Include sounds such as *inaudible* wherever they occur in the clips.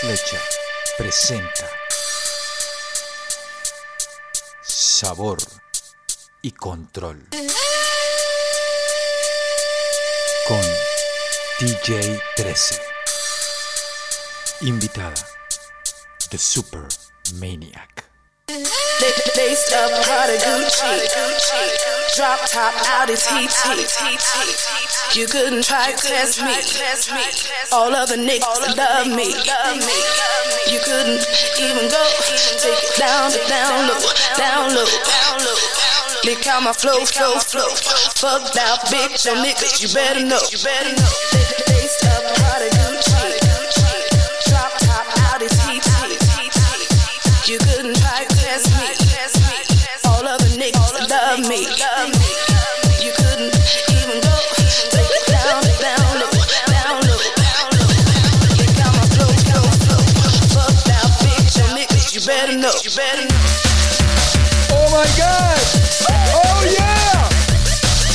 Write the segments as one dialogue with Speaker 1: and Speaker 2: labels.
Speaker 1: Flecha presenta Sabor y Control con DJ 13. Invitada The Super Maniac.
Speaker 2: Gucci, drop top. You couldn't try to test me. All other niggas love me. You couldn't even go take it down to down low, down low. Lick out my flow, flow, flow. Fucked out bitch, your niggas. You better know. Better know. You better know.
Speaker 3: Oh my god! Oh yeah!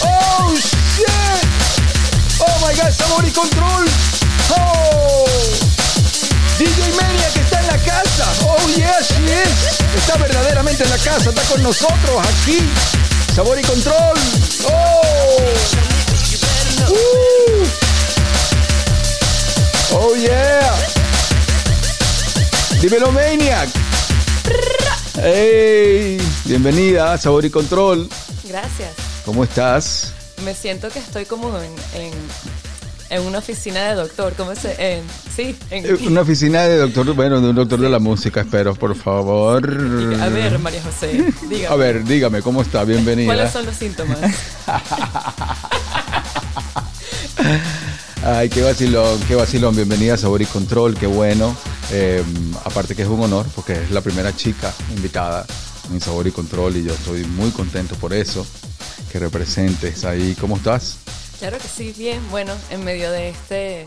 Speaker 3: Oh shit! Oh my god, sabor y control! Oh! DJ Media que está en la casa. Oh yes, sí es. Está verdaderamente en la casa, está con nosotros aquí. Sabor y control. Oh! Uh. Oh yeah! Dímelo Maniac. Hey, bienvenida a Sabor y Control.
Speaker 4: Gracias.
Speaker 3: ¿Cómo estás?
Speaker 4: Me siento que estoy como en, en, en una oficina de doctor. ¿Cómo se...? En, sí, en...
Speaker 3: Eh, Una oficina de doctor, bueno, de un doctor de la música, espero, por favor.
Speaker 4: A ver, María José, dígame.
Speaker 3: A ver, dígame, ¿cómo está? Bienvenida.
Speaker 4: ¿Cuáles son los síntomas? *laughs*
Speaker 3: Ay, qué vacilón, qué vacilón. Bienvenida a Sabor y Control, qué bueno. Eh, aparte que es un honor, porque es la primera chica invitada en Sabor y Control y yo estoy muy contento por eso, que representes ahí. ¿Cómo estás?
Speaker 4: Claro que sí, bien. Bueno, en medio de este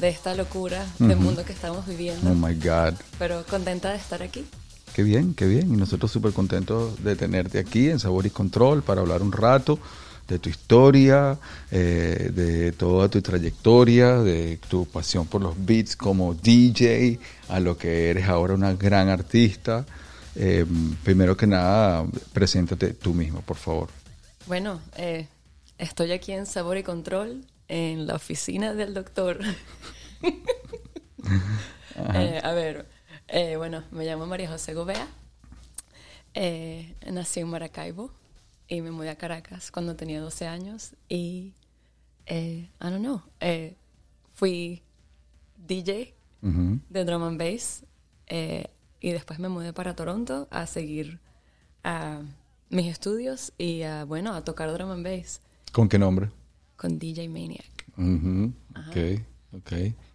Speaker 4: de esta locura del mundo que estamos viviendo.
Speaker 3: Oh my God.
Speaker 4: Pero contenta de estar aquí.
Speaker 3: Qué bien, qué bien. Y nosotros súper contentos de tenerte aquí en Sabor y Control para hablar un rato de tu historia, eh, de toda tu trayectoria, de tu pasión por los beats como DJ, a lo que eres ahora una gran artista. Eh, primero que nada, preséntate tú mismo, por favor.
Speaker 4: Bueno, eh, estoy aquí en Sabor y Control, en la oficina del doctor. *laughs* Eh, a ver, eh, bueno, me llamo María José Gobea. Nací en Maracaibo y me mudé a Caracas cuando tenía 12 años y, eh, I don't know, eh, fui DJ de drum and bass eh, y después me mudé para Toronto a seguir a mis estudios y a, bueno, a tocar drum and bass
Speaker 3: ¿Con qué nombre?
Speaker 4: con DJ Maniac.
Speaker 3: Ujú, Ok, ok.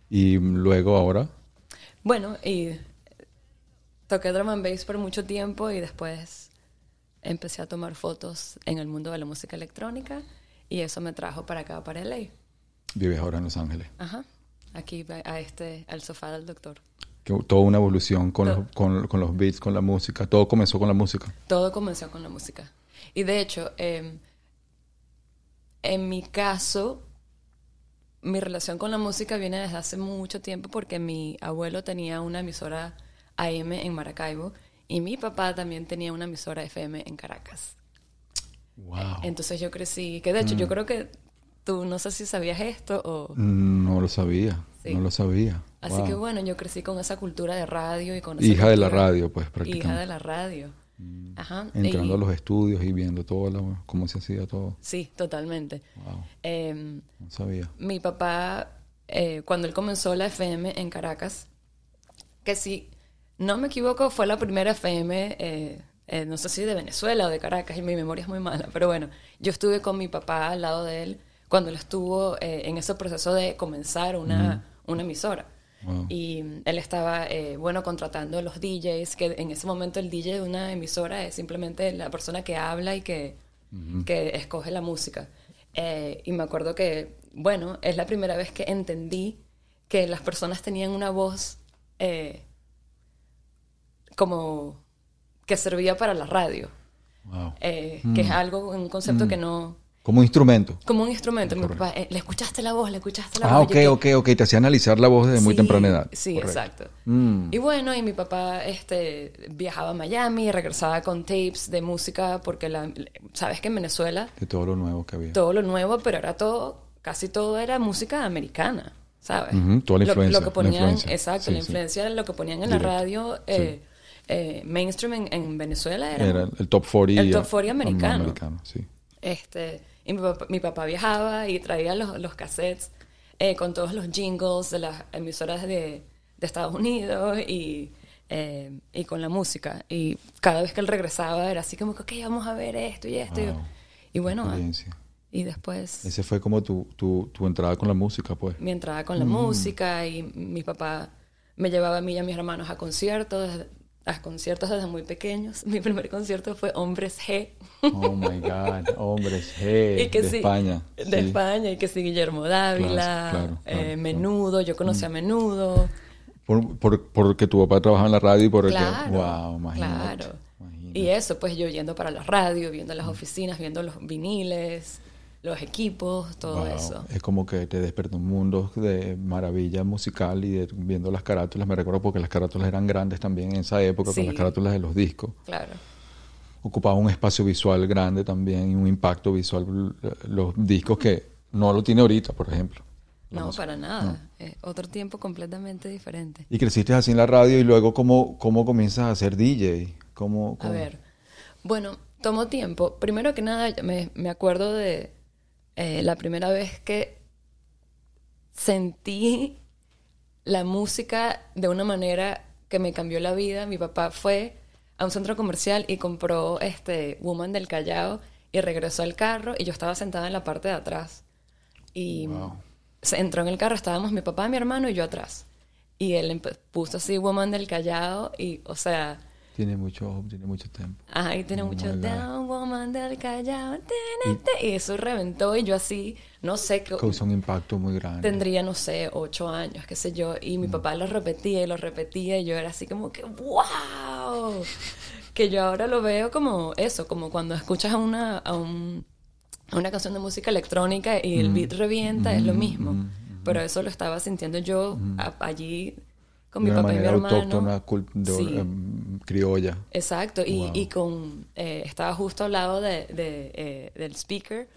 Speaker 3: Y luego ahora,
Speaker 4: Bueno, y toqué drum and bass por mucho tiempo y después empecé a tomar fotos en el mundo de la música electrónica y eso me trajo para acá, para LA.
Speaker 3: vives ahora en Los Ángeles.
Speaker 4: Ajá. Aquí a este, al sofá del doctor.
Speaker 3: Que toda una evolución con, los, con, con los beats, con la música. Todo comenzó con la música.
Speaker 4: Todo comenzó con la música. Y de hecho, eh, en mi caso, mi relación con la música viene desde hace mucho tiempo porque mi abuelo tenía una emisora AM en Maracaibo y mi papá también tenía una emisora FM en Caracas.
Speaker 3: Wow.
Speaker 4: Entonces yo crecí, que de hecho yo creo que tú no sé si sabías esto o...
Speaker 3: No lo sabía,
Speaker 4: Sí.
Speaker 3: no lo sabía.
Speaker 4: Así
Speaker 3: Wow.
Speaker 4: que bueno, yo crecí con esa cultura de radio y con esa
Speaker 3: Hija de la radio, pues
Speaker 4: Hija
Speaker 3: prácticamente.
Speaker 4: de la radio. Ajá.
Speaker 3: Entrando
Speaker 4: y-
Speaker 3: a los estudios y viendo todo lo- cómo se hacía todo.
Speaker 4: Sí, totalmente.
Speaker 3: Wow,
Speaker 4: Em,
Speaker 3: no sabía.
Speaker 4: mi papá, eh, cuando él comenzó la FM en Caracas, que si no me equivoco, fue la primera FM, eh, eh, no sé si de Venezuela o de Caracas, y mi memoria es muy mala, pero bueno, yo estuve con mi papá al lado de él cuando él estuvo eh, en ese proceso de comenzar una, una emisora.
Speaker 3: Wow.
Speaker 4: Y él estaba, eh, bueno, contratando a los DJs, que en ese momento el DJ de una emisora es simplemente la persona que habla y que, que escoge la música. Eh, y me acuerdo que, bueno, es la primera vez que entendí que las personas tenían una voz eh, como que servía para la radio.
Speaker 3: Wow.
Speaker 4: Eh, que es algo, un concepto que no,
Speaker 3: Como instrumento.
Speaker 4: como un instrumento. Mi papá, eh, le escuchaste la voz, le escuchaste la
Speaker 3: Ah,
Speaker 4: voz.
Speaker 3: ok,
Speaker 4: Yo
Speaker 3: ok, ok. Te hacía analizar la voz desde muy
Speaker 4: Sí,
Speaker 3: temprana edad.
Speaker 4: Sí,
Speaker 3: Correcto.
Speaker 4: exacto.
Speaker 3: Mm.
Speaker 4: Y bueno, y mi papá este, viajaba a Miami regresaba con tapes de música porque, la, sabes que en Venezuela
Speaker 3: De todo lo nuevo que había.
Speaker 4: todo lo nuevo, pero era todo, casi todo era música americana, ¿sabes?
Speaker 3: Ujú, toda la
Speaker 4: Lo-
Speaker 3: influencia,
Speaker 4: Lo, que
Speaker 3: la
Speaker 4: ponían,
Speaker 3: influencia.
Speaker 4: exacto,
Speaker 3: Sí,
Speaker 4: la
Speaker 3: sí.
Speaker 4: influencia de lo que ponían en
Speaker 3: Directo.
Speaker 4: la radio eh, eh, mainstream en, en Venezuela era,
Speaker 3: Era el top 40.
Speaker 4: El top
Speaker 3: eh,
Speaker 4: 40 americano.
Speaker 3: americano, sí.
Speaker 4: este, y mi papá, mi papá viajaba y traía los, los cassettes eh, con todos los jingles de las emisoras de, de Estados Unidos y, eh, y con la música. Y cada vez que él regresaba era así como que, ok, vamos a ver esto y esto. Y-
Speaker 3: Wow.
Speaker 4: Y, bueno, y después
Speaker 3: Ese fue como tu, tu, tu entrada con la música, pues.
Speaker 4: mi entrada con la música y mi papá me llevaba a mí y a mis hermanos a conciertos, a conciertos desde muy pequeños. Mi primer concierto fue Hombres G.
Speaker 3: Oh my God. Hombres, *laughs*
Speaker 4: y que
Speaker 3: de
Speaker 4: sí,
Speaker 3: España.
Speaker 4: De
Speaker 3: sí.
Speaker 4: España, y que sí, Guillermo Dávila,
Speaker 3: Claro, claro,
Speaker 4: eh,
Speaker 3: claro. Mm.
Speaker 4: Menudo, yo conocí a Menudo.
Speaker 3: Por, por, porque tu papá trabajaba en la radio y por el
Speaker 4: Claro,
Speaker 3: que. Wow, imagínate.
Speaker 4: claro.
Speaker 3: imagínate.
Speaker 4: Y eso, pues yo yendo para la radio, viendo
Speaker 3: Mm.
Speaker 4: las oficinas, viendo los viniles, los equipos, todo
Speaker 3: Wow.
Speaker 4: eso.
Speaker 3: Es como que te despertó un mundo de maravilla musical y de, viendo las carátulas. Me recuerdo porque las carátulas eran grandes también en esa época,
Speaker 4: Sí.
Speaker 3: con las carátulas de los discos.
Speaker 4: Claro.
Speaker 3: Ocupaba un espacio visual grande también y un impacto visual. Los discos que no lo tiene ahorita, por ejemplo.
Speaker 4: No,
Speaker 3: música.
Speaker 4: para nada. Es otro tiempo completamente diferente.
Speaker 3: Y creciste así en la radio y luego, ¿cómo, cómo comienzas a ser DJ? ¿Cómo,
Speaker 4: A ver, bueno, tomó tiempo. Primero que nada, me, me acuerdo de eh, la primera vez que sentí la música de una manera que me cambió la vida. Mi papá fue a un centro comercial y compró este Woman del Callao y regresó al carro y yo estaba sentada en la parte de atrás. Y
Speaker 3: Wow.
Speaker 4: se entró en el carro, estábamos mi papá, mi hermano y yo atrás. Y él puso así Woman del Callao y, o sea,
Speaker 3: Tiene mucho, tiene mucho tiempo.
Speaker 4: Ay, tiene
Speaker 3: Oh
Speaker 4: mucho. Down Woman del Callao. tenete", Y eso reventó y yo así, no sé, qué
Speaker 3: Causó un impacto muy grande.
Speaker 4: tendría, no sé, ocho años, qué sé yo. Y mi
Speaker 3: Mm.
Speaker 4: papá lo repetía y lo repetía y yo era así como que, wow. Que yo ahora lo veo como eso, como cuando escuchas a una, a un- a una canción de música electrónica y
Speaker 3: Mm.
Speaker 4: el beat revienta, es lo mismo. Pero eso lo estaba sintiendo yo a- allí con mi
Speaker 3: de una
Speaker 4: papá y mi hermano.
Speaker 3: autóctona, de-
Speaker 4: Sí.
Speaker 3: em, criolla.
Speaker 4: Exacto, y,
Speaker 3: Wow.
Speaker 4: y con eh, estaba justo al lado de, de, eh, del speaker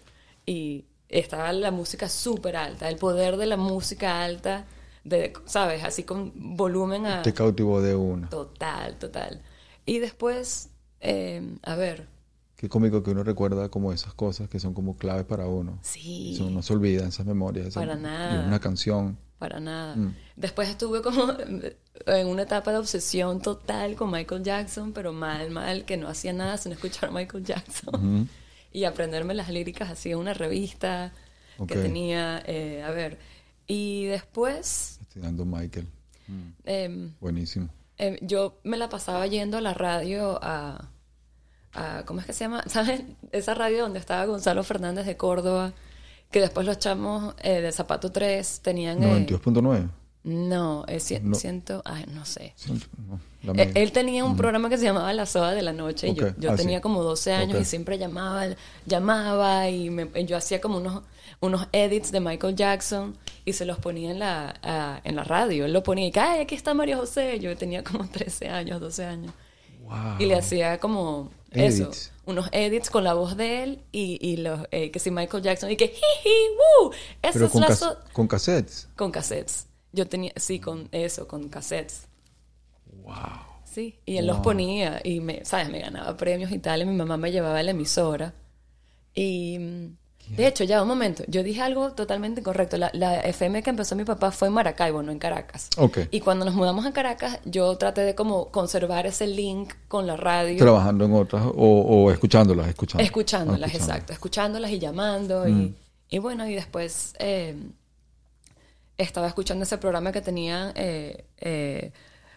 Speaker 4: y estaba la música súper alta, el poder de la música alta, de, ¿sabes? Así con volumen a...
Speaker 3: Te cautivó de una.
Speaker 4: Total, total. Y después, eh, a ver,
Speaker 3: Qué cómico que uno recuerda como esas cosas que son como claves para uno.
Speaker 4: sí,
Speaker 3: Eso no se olvida, esas memorias. esa-
Speaker 4: Para nada.
Speaker 3: una canción.
Speaker 4: Para nada.
Speaker 3: Mm.
Speaker 4: Después estuve como *laughs* en una etapa de obsesión total con Michael Jackson, pero mal, mal, que no hacía nada sin escuchar a Michael Jackson. *laughs* Y aprenderme las líricas así en una revista que tenía, eh, a ver, y después
Speaker 3: Estudiando Michael. Mm,
Speaker 4: em,
Speaker 3: buenísimo.
Speaker 4: em, yo me la pasaba yendo a la radio a, a- ¿cómo es que se llama? *laughs* ¿Sabes? Esa radio donde estaba Gonzalo Fernández de Córdoba, que después los chamos eh, de Zapato 3 tenían... eh,
Speaker 3: 92.9.
Speaker 4: no, es cien-
Speaker 3: No.
Speaker 4: ciento, ay, no sé.
Speaker 3: No,
Speaker 4: Eh. Él tenía un programa que se llamaba La Soda de la Noche. y yo- yo
Speaker 3: ah, sí.
Speaker 4: tenía como 12 años y siempre llamaba, llamaba y me- yo hacía como unos, unos edits de Michael Jackson y se los ponía en la, en la radio. Él lo ponía y que, ay, aquí está María José. Yo tenía como 13 años, 12 años.
Speaker 3: Wow.
Speaker 4: Y le hacía como
Speaker 3: Edits.
Speaker 4: eso, unos edits con la voz de él y, y los, eh, que si Michael Jackson y que, jiji, woo,
Speaker 3: Pero
Speaker 4: es
Speaker 3: con,
Speaker 4: la so-
Speaker 3: con cassettes.
Speaker 4: con cassettes. Yo tenía, sí, con eso, con cassettes.
Speaker 3: Wow.
Speaker 4: Sí, y él los ponía y, me, ¿sabes? Me ganaba premios y tal, y mi mamá me llevaba a la emisora. Y, mm, de hecho, ya un momento, yo dije algo totalmente incorrecto. La, la FM que empezó mi papá fue en Maracaibo, no en Caracas.
Speaker 3: Ok.
Speaker 4: Y cuando nos mudamos a Caracas, yo traté de como conservar ese link con la radio.
Speaker 3: Trabajando en otras o, o escuchándolas, escuchándolas.
Speaker 4: Escuchándolas,
Speaker 3: Ah,
Speaker 4: exacto. Escuchándolas y llamando.
Speaker 3: Mm.
Speaker 4: Y, y bueno, y después eh, estaba escuchando ese programa que tenían eh, eh,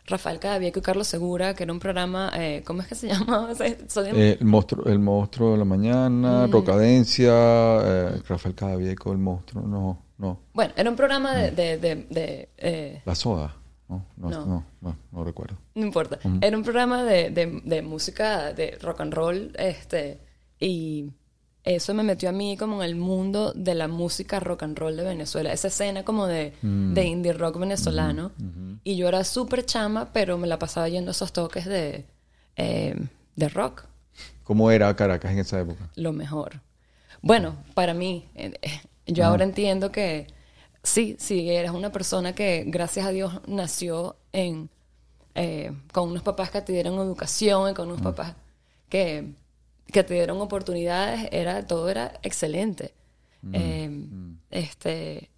Speaker 4: Rafael Cadavieco y Carlos Segura, que era un programa, eh, ¿cómo es que se *laughs* llamaba?
Speaker 3: Eh, el, monstruo, el monstruo de la mañana,
Speaker 4: Mm.
Speaker 3: Rocadencia, eh, Rafael Cadavieco, el monstruo, no, no.
Speaker 4: Bueno, era un programa de... de, de- de, eh,
Speaker 3: La soda, no, no,
Speaker 4: No.
Speaker 3: no, no, no recuerdo.
Speaker 4: no importa. Era un programa de, de- de música de rock and roll, este, y eso me metió a mí como en el mundo de la música rock and roll de Venezuela, esa escena como de,
Speaker 3: Mm.
Speaker 4: de indie rock venezolano. Y yo era súper chama, pero me la pasaba yendo a esos toques de, eh, de rock,
Speaker 3: ¿Cómo era Caracas en esa época?
Speaker 4: lo mejor. Bueno, para mí, eh, eh, yo ahora entiendo que sí, sí, eres una persona que, gracias a Dios, nació en, eh, con unos papás que te dieron educación y con unos papás que, que te dieron oportunidades, era, todo era excelente. Eh, Este,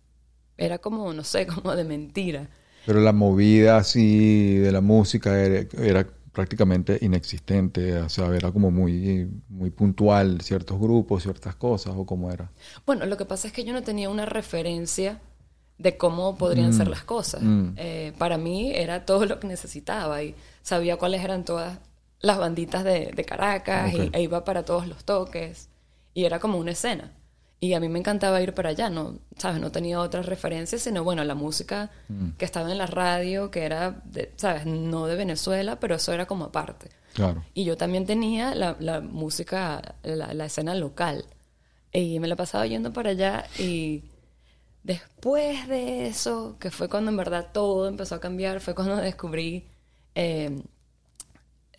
Speaker 4: era como, no sé, *laughs* como de mentira.
Speaker 3: Pero la movida así de la música era, era prácticamente inexistente, o sea, era como muy, muy puntual ciertos grupos, ciertas cosas, o cómo era.
Speaker 4: Bueno, lo que pasa es que yo no tenía una referencia de cómo podrían ser las cosas. Eh, para mí era todo lo que necesitaba y sabía cuáles eran todas las banditas de, de Caracas y, e iba para todos los toques y era como una escena. Y a mí me encantaba ir para allá, no, ¿sabes? No tenía otras referencias, sino, bueno, la música que estaba en la radio, que era, de, ¿sabes? No de Venezuela, pero eso era como aparte.
Speaker 3: Claro.
Speaker 4: Y yo también tenía la, la música, la, la escena local. Y me la pasaba yendo para allá y después de eso, que fue cuando en verdad todo empezó a cambiar, fue cuando descubrí eh,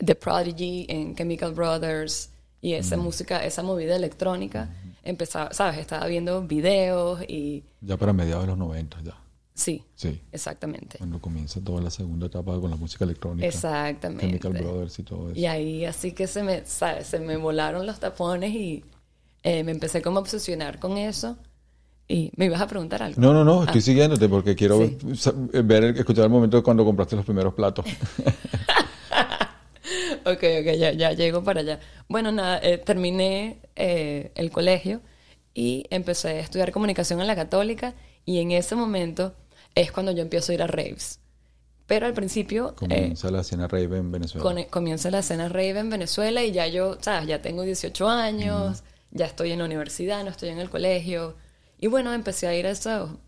Speaker 4: The Prodigy en Chemical Brothers y esa música, esa movida electrónica. Empezaba, ¿sabes? Estaba viendo videos y
Speaker 3: Ya para mediados de los 90, ya.
Speaker 4: sí,
Speaker 3: Sí.
Speaker 4: exactamente.
Speaker 3: Cuando comienza toda la segunda etapa con la música electrónica.
Speaker 4: Exactamente.
Speaker 3: Chemical Brothers y todo eso.
Speaker 4: Y ahí así que se me, ¿sabes? Se me volaron los tapones y eh, me empecé como a obsesionar con eso. Y me ibas a preguntar algo.
Speaker 3: No, no, no, estoy siguiéndote porque quiero
Speaker 4: Sí.
Speaker 3: ver, escuchar el momento de cuando compraste los primeros platos. *laughs*
Speaker 4: Ok, ok, ya, ya llego para allá. Bueno, nada, eh, terminé eh, el colegio y empecé a estudiar comunicación en la católica y en ese momento es cuando yo empiezo a ir a raves. Pero al principio eh,
Speaker 3: Comienza la escena rave en Venezuela.
Speaker 4: con- comienza la escena rave en Venezuela y ya yo, ¿sabes? Ya tengo 18 años, ya estoy en la universidad, no estoy en el colegio. Y bueno, empecé a ir a, eso,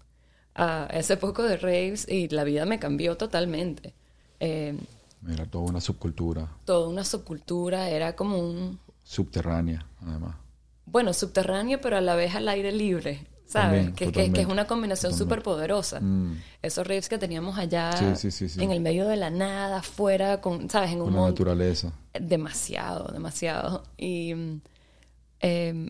Speaker 4: a ese poco de raves y la vida me cambió totalmente. Eh,
Speaker 3: Era toda una subcultura
Speaker 4: toda una subcultura, era como un,
Speaker 3: subterránea, además.
Speaker 4: bueno, subterráneo, pero a la vez al aire libre, ¿sabes?
Speaker 3: También,
Speaker 4: que, que- que es una combinación súper poderosa.
Speaker 3: Mm.
Speaker 4: Esos raves que teníamos allá
Speaker 3: Sí, sí, sí,
Speaker 4: en el medio de la nada, afuera, con, ¿sabes? En un
Speaker 3: Con la naturaleza.
Speaker 4: Demasiado, demasiado. Y mm, em,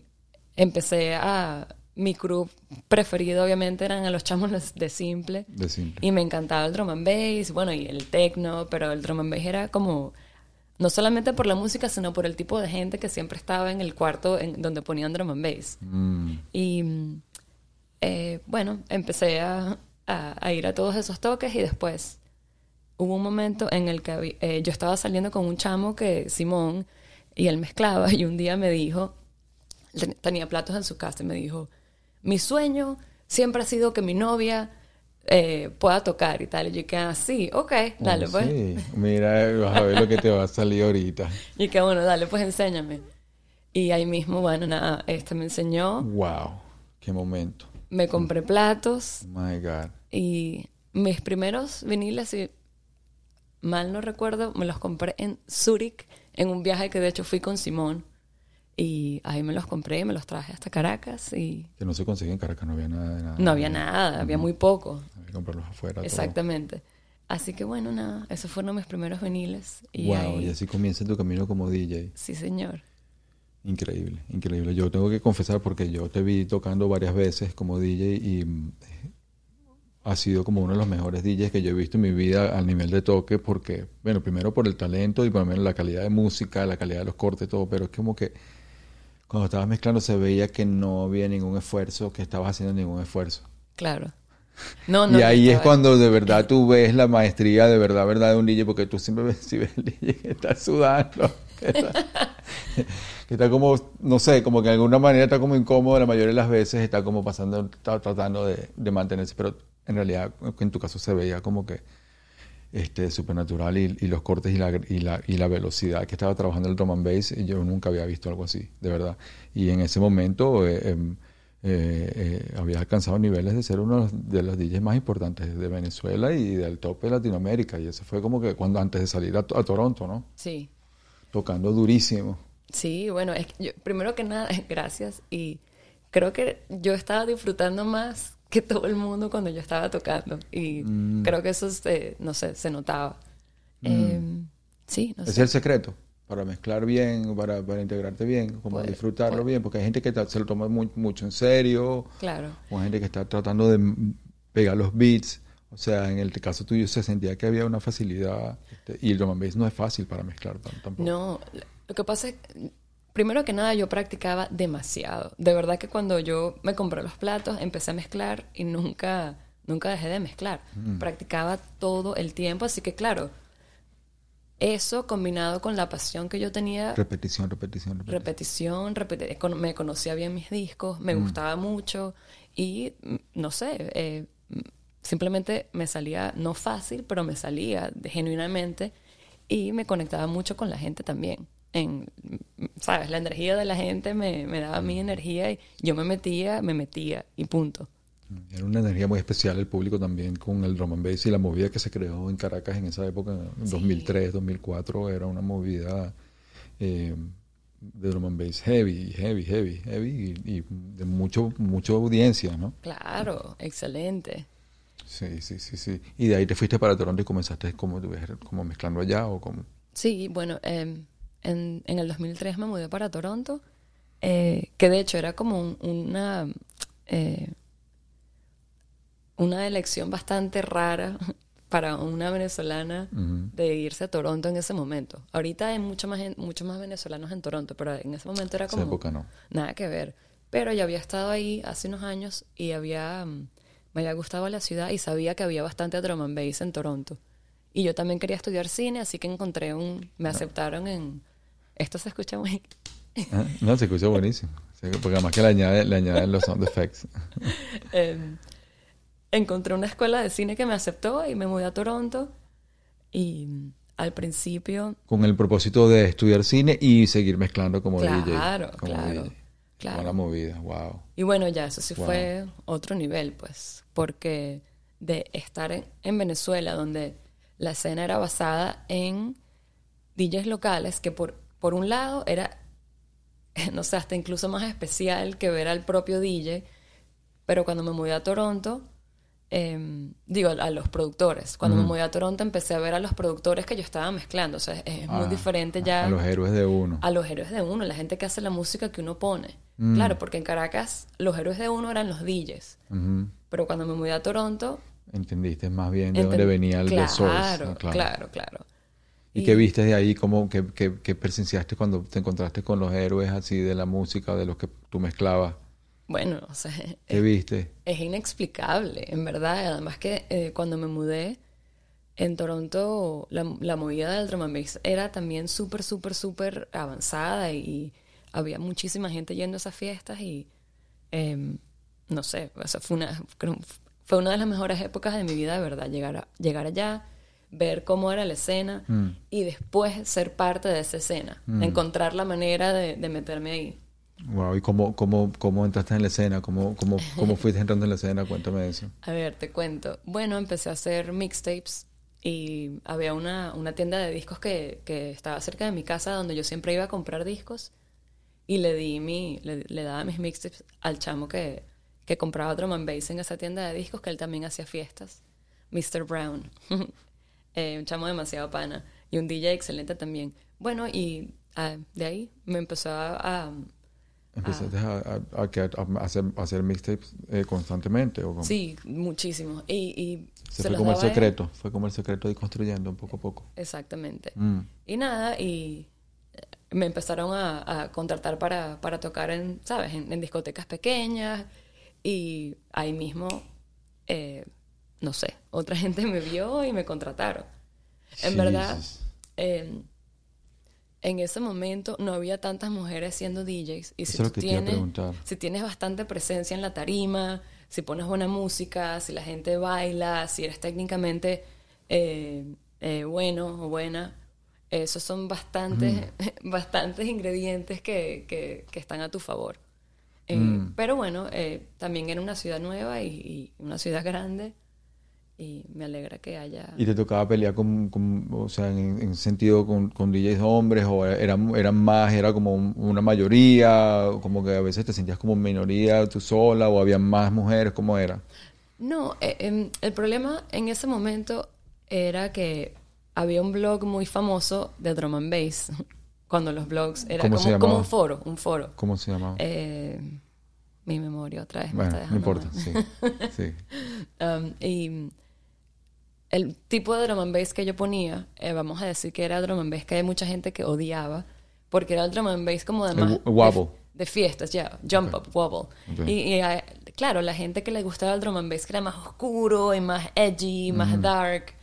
Speaker 4: empecé a... Mi crew preferido obviamente eran a los chamos de simple.
Speaker 3: De simple.
Speaker 4: Y me encantaba el drum and bass, bueno, y el techno, pero el drum and bass era como... No solamente por la música, sino por el tipo de gente que siempre estaba en el cuarto en donde ponían drum and bass.
Speaker 3: Mm.
Speaker 4: Y eh, bueno, empecé a, a- a ir a todos esos toques y después hubo un momento en el que eh, yo estaba saliendo con un chamo que, Simón, y él mezclaba y un día me dijo, ten- tenía platos en su casa y me dijo, mi sueño siempre ha sido que mi novia eh, pueda tocar y tal. Y yo que así, ok, dale
Speaker 3: Oh,
Speaker 4: pues.
Speaker 3: Sí, mira, vas a ver lo que te va a salir ahorita. *laughs*
Speaker 4: Y que bueno, dale pues enséñame. Y ahí mismo, bueno, nada, este me enseñó,
Speaker 3: Wow, qué momento.
Speaker 4: me compré platos,
Speaker 3: Oh my God.
Speaker 4: Y mis primeros viniles, si mal no recuerdo, me los compré en Zurich, en un viaje que de hecho fui con Simón. Y ahí me los compré y me los traje hasta Caracas y
Speaker 3: Que no se consigue en Caracas, no había nada nada.
Speaker 4: no había nada, había muy poco.
Speaker 3: Había que comprarlos afuera. todo.
Speaker 4: Exactamente. Así que bueno, nada, esos fueron mis primeros viniles. Y
Speaker 3: wow,
Speaker 4: ahí,
Speaker 3: y así comienza tu camino como DJ.
Speaker 4: sí señor.
Speaker 3: Increíble, increíble. Yo tengo que confesar porque yo te vi tocando varias veces como DJ y mm, ha sido como uno de los mejores DJs que yo he visto en mi vida al nivel de toque porque, bueno, primero por el talento y por lo menos la calidad de música, la calidad de los cortes, todo, pero es como que cuando estabas mezclando se veía que no había ningún esfuerzo, que estabas haciendo ningún esfuerzo.
Speaker 4: Claro. No, no,
Speaker 3: y ahí es cuando de verdad tú ves la maestría de verdad, verdad de un DJ, porque tú siempre ves, *laughs* si ves el DJ que está sudando, que está, *laughs* que está como, no sé, como que de alguna manera está como incómodo, la mayoría de las veces está como pasando, está tratando de, de mantenerse, pero en realidad en tu caso se veía como que este supernatural y, y los cortes y la, y, la, y la velocidad que estaba trabajando el drum and bass, yo nunca había visto algo así, de verdad. Y en ese momento eh, em, eh, eh, había alcanzado niveles de ser uno de los DJs más importantes de Venezuela y del tope de Latinoamérica. Y eso fue como que cuando antes de salir a, a Toronto, ¿no?
Speaker 4: Sí,
Speaker 3: Tocando durísimo.
Speaker 4: Sí, bueno, es que yo- primero que nada, *laughs* gracias. Y creo que yo estaba disfrutando más que todo el mundo cuando yo estaba tocando. Y
Speaker 3: Mm.
Speaker 4: creo que eso, se- no sé, se notaba. Eh, sí, no
Speaker 3: Ese
Speaker 4: sé.
Speaker 3: es el secreto. Para mezclar bien, para, para integrarte bien, como
Speaker 4: Puede-
Speaker 3: disfrutarlo
Speaker 4: puede.
Speaker 3: bien, porque hay gente que se lo toma muy- mucho en serio,
Speaker 4: Claro.
Speaker 3: o hay gente que está tratando de pegar los beats. O sea, en el caso tuyo se sentía que había una facilidad, este, y el drum and bass no es fácil para mezclar tam- tampoco.
Speaker 4: No, lo que pasa es, primero que nada, yo practicaba demasiado. De verdad que cuando yo me compré los platos, empecé a mezclar y nunca, nunca dejé de mezclar. Practicaba todo el tiempo, así que claro, eso combinado con la pasión que yo tenía,
Speaker 3: Repetición, repetición, repetición.
Speaker 4: repetición, repeti- cono- me conocía bien mis discos, me gustaba mucho y mm, no sé, eh, mm, simplemente me salía, no fácil, pero me salía genuinamente y me conectaba mucho con la gente también. En, ¿Sabes? La energía de la gente me, me daba mi energía y yo me metía, me metía y punto.
Speaker 3: Era una energía muy especial el público también con el drum and bass y la movida que se creó en Caracas en esa época, en 2003, 2004, era una movida eh, de drum and bass heavy, heavy, heavy, heavy y, y de mucho, mucha audiencia, ¿no?
Speaker 4: Claro, excelente.
Speaker 3: Sí, sí, sí, sí. Y de ahí te fuiste para Toronto y comenzaste como, como mezclando allá o como...
Speaker 4: Sí, bueno, eh, en, en el 2003 me mudé para Toronto, eh, que de hecho era como un- una, eh, una elección bastante rara *laughs* para una venezolana de irse a Toronto en ese momento. Ahorita hay mucho más, gen- mucho más venezolanos en Toronto, pero en ese momento era
Speaker 3: Esa
Speaker 4: como...
Speaker 3: época no.
Speaker 4: Nada que ver. Pero yo había estado ahí hace unos años y había, mm, me había gustado la ciudad y sabía que había bastante drum and bass en Toronto. Y yo también quería estudiar cine, así que encontré un, me aceptaron en, esto se escucha muy,
Speaker 3: Ah, No, se escucha buenísimo. Porque además que le, añade, le añaden los sound effects. *laughs*
Speaker 4: eh, encontré una escuela de cine que me aceptó y me mudé a Toronto. Y al principio,
Speaker 3: Con el propósito de estudiar cine y seguir mezclando como DJ.
Speaker 4: Claro,
Speaker 3: como
Speaker 4: claro,
Speaker 3: DJ.
Speaker 4: claro.
Speaker 3: Con la movida, wow.
Speaker 4: Y bueno, ya, eso sí
Speaker 3: Wow.
Speaker 4: fue otro nivel, pues, porque de estar en, en Venezuela, donde la escena era basada en DJs locales, que por, por un lado era, *laughs* no sé, hasta incluso más especial que ver al propio DJ, pero cuando me mudé a Toronto, em, digo, a, los productores, cuando me mudé a Toronto empecé a ver a los productores que yo estaba mezclando, o sea, es muy
Speaker 3: Ah,
Speaker 4: diferente ya
Speaker 3: A los héroes de uno.
Speaker 4: a los héroes de uno, la gente que hace la música que uno pone. Claro, porque en Caracas los héroes de uno eran los DJs. Pero cuando me mudé a Toronto...
Speaker 3: Entendiste más bien de
Speaker 4: enten-
Speaker 3: dónde venía el
Speaker 4: claro,
Speaker 3: The Source. Ah,
Speaker 4: claro, claro,
Speaker 3: ¿Y, qué viste de ahí? ¿Cómo, qué, qué, qué presenciaste cuando te encontraste con los héroes así de la música, de los que tú mezclabas?
Speaker 4: Bueno, o sea,
Speaker 3: ¿Qué viste?
Speaker 4: es inexplicable, en verdad. Además que eh, cuando me mudé en Toronto, la, la movida del drum and bass era también súper, súper, súper avanzada y había muchísima gente yendo a esas fiestas y em, no sé, o sea, fue una, fue una de las mejores épocas de mi vida, de verdad, llegar, a- llegar allá, ver cómo era la escena y después ser parte de esa escena, encontrar la manera de, de meterme ahí.
Speaker 3: Wow, ¿y cómo, cómo, cómo entraste en la escena? ¿Cómo, cómo, cómo fuiste entrando en la escena? Cuéntame eso. *laughs*
Speaker 4: A ver, te cuento. Bueno, empecé a hacer mixtapes y había una, una tienda de discos que, que estaba cerca de mi casa donde yo siempre iba a comprar discos y le di mi, le, le daba mis mixtapes al chamo que, que compraba drum and bass en esa tienda de discos que él también hacía fiestas, Mr. Brown. *laughs* Eh, un chamo demasiado pana y un DJ excelente también. Bueno, y ah, de ahí me empezó a- a
Speaker 3: ¿Empezaste a, a- a hacer, hacer mixtapes eh, constantemente? ¿o?
Speaker 4: Sí, muchísimo. Y, y
Speaker 3: Se
Speaker 4: se
Speaker 3: fue como el secreto, fue como el secreto de construyendo un poco a poco.
Speaker 4: Exactamente.
Speaker 3: Mm.
Speaker 4: Y nada, y eh, me empezaron a, a contratar para, para tocar en, ¿sabes? En, en discotecas pequeñas. Y ahí mismo, eh, no sé, otra gente me vio y me contrataron. En verdad, eh, en ese momento no había tantas mujeres siendo DJs. Y si tú tienes, si tienes bastante presencia en la tarima, si pones buena música, si la gente baila, si eres técnicamente eh, eh, bueno o buena, esos son bastantes, *laughs* bastantes ingredientes que, que- que están a tu favor. Eh, Pero bueno, eh, también era una ciudad nueva y, y una ciudad grande. Y me alegra que haya...
Speaker 3: ¿Y te tocaba pelear con, con- o sea, en, en sentido con, con DJs hombres o eran, eran más, era como un- una mayoría, como que a veces te sentías como minoría tú sola o había más mujeres, ¿cómo era?
Speaker 4: No, eh, em, el problema en ese momento era que había un blog muy famoso de drum and bass, *laughs* cuando los blogs era
Speaker 3: ¿Cómo
Speaker 4: como, como un foro, un foro.
Speaker 3: ¿Cómo se llamaba?
Speaker 4: Eh, mi memoria otra vez me está
Speaker 3: no importa,
Speaker 4: mal.
Speaker 3: sí. *laughs* sí.
Speaker 4: Um, y el tipo de drum and bass que yo ponía, eh, vamos a decir que era drum and bass que hay mucha gente que odiaba, porque era el drum and bass como de más...
Speaker 3: wobble.
Speaker 4: De, de fiestas, ya, jump up, wobble. Y, y, eh, claro, la gente que le gustaba el drum and bass que era más oscuro y más edgy, más dark,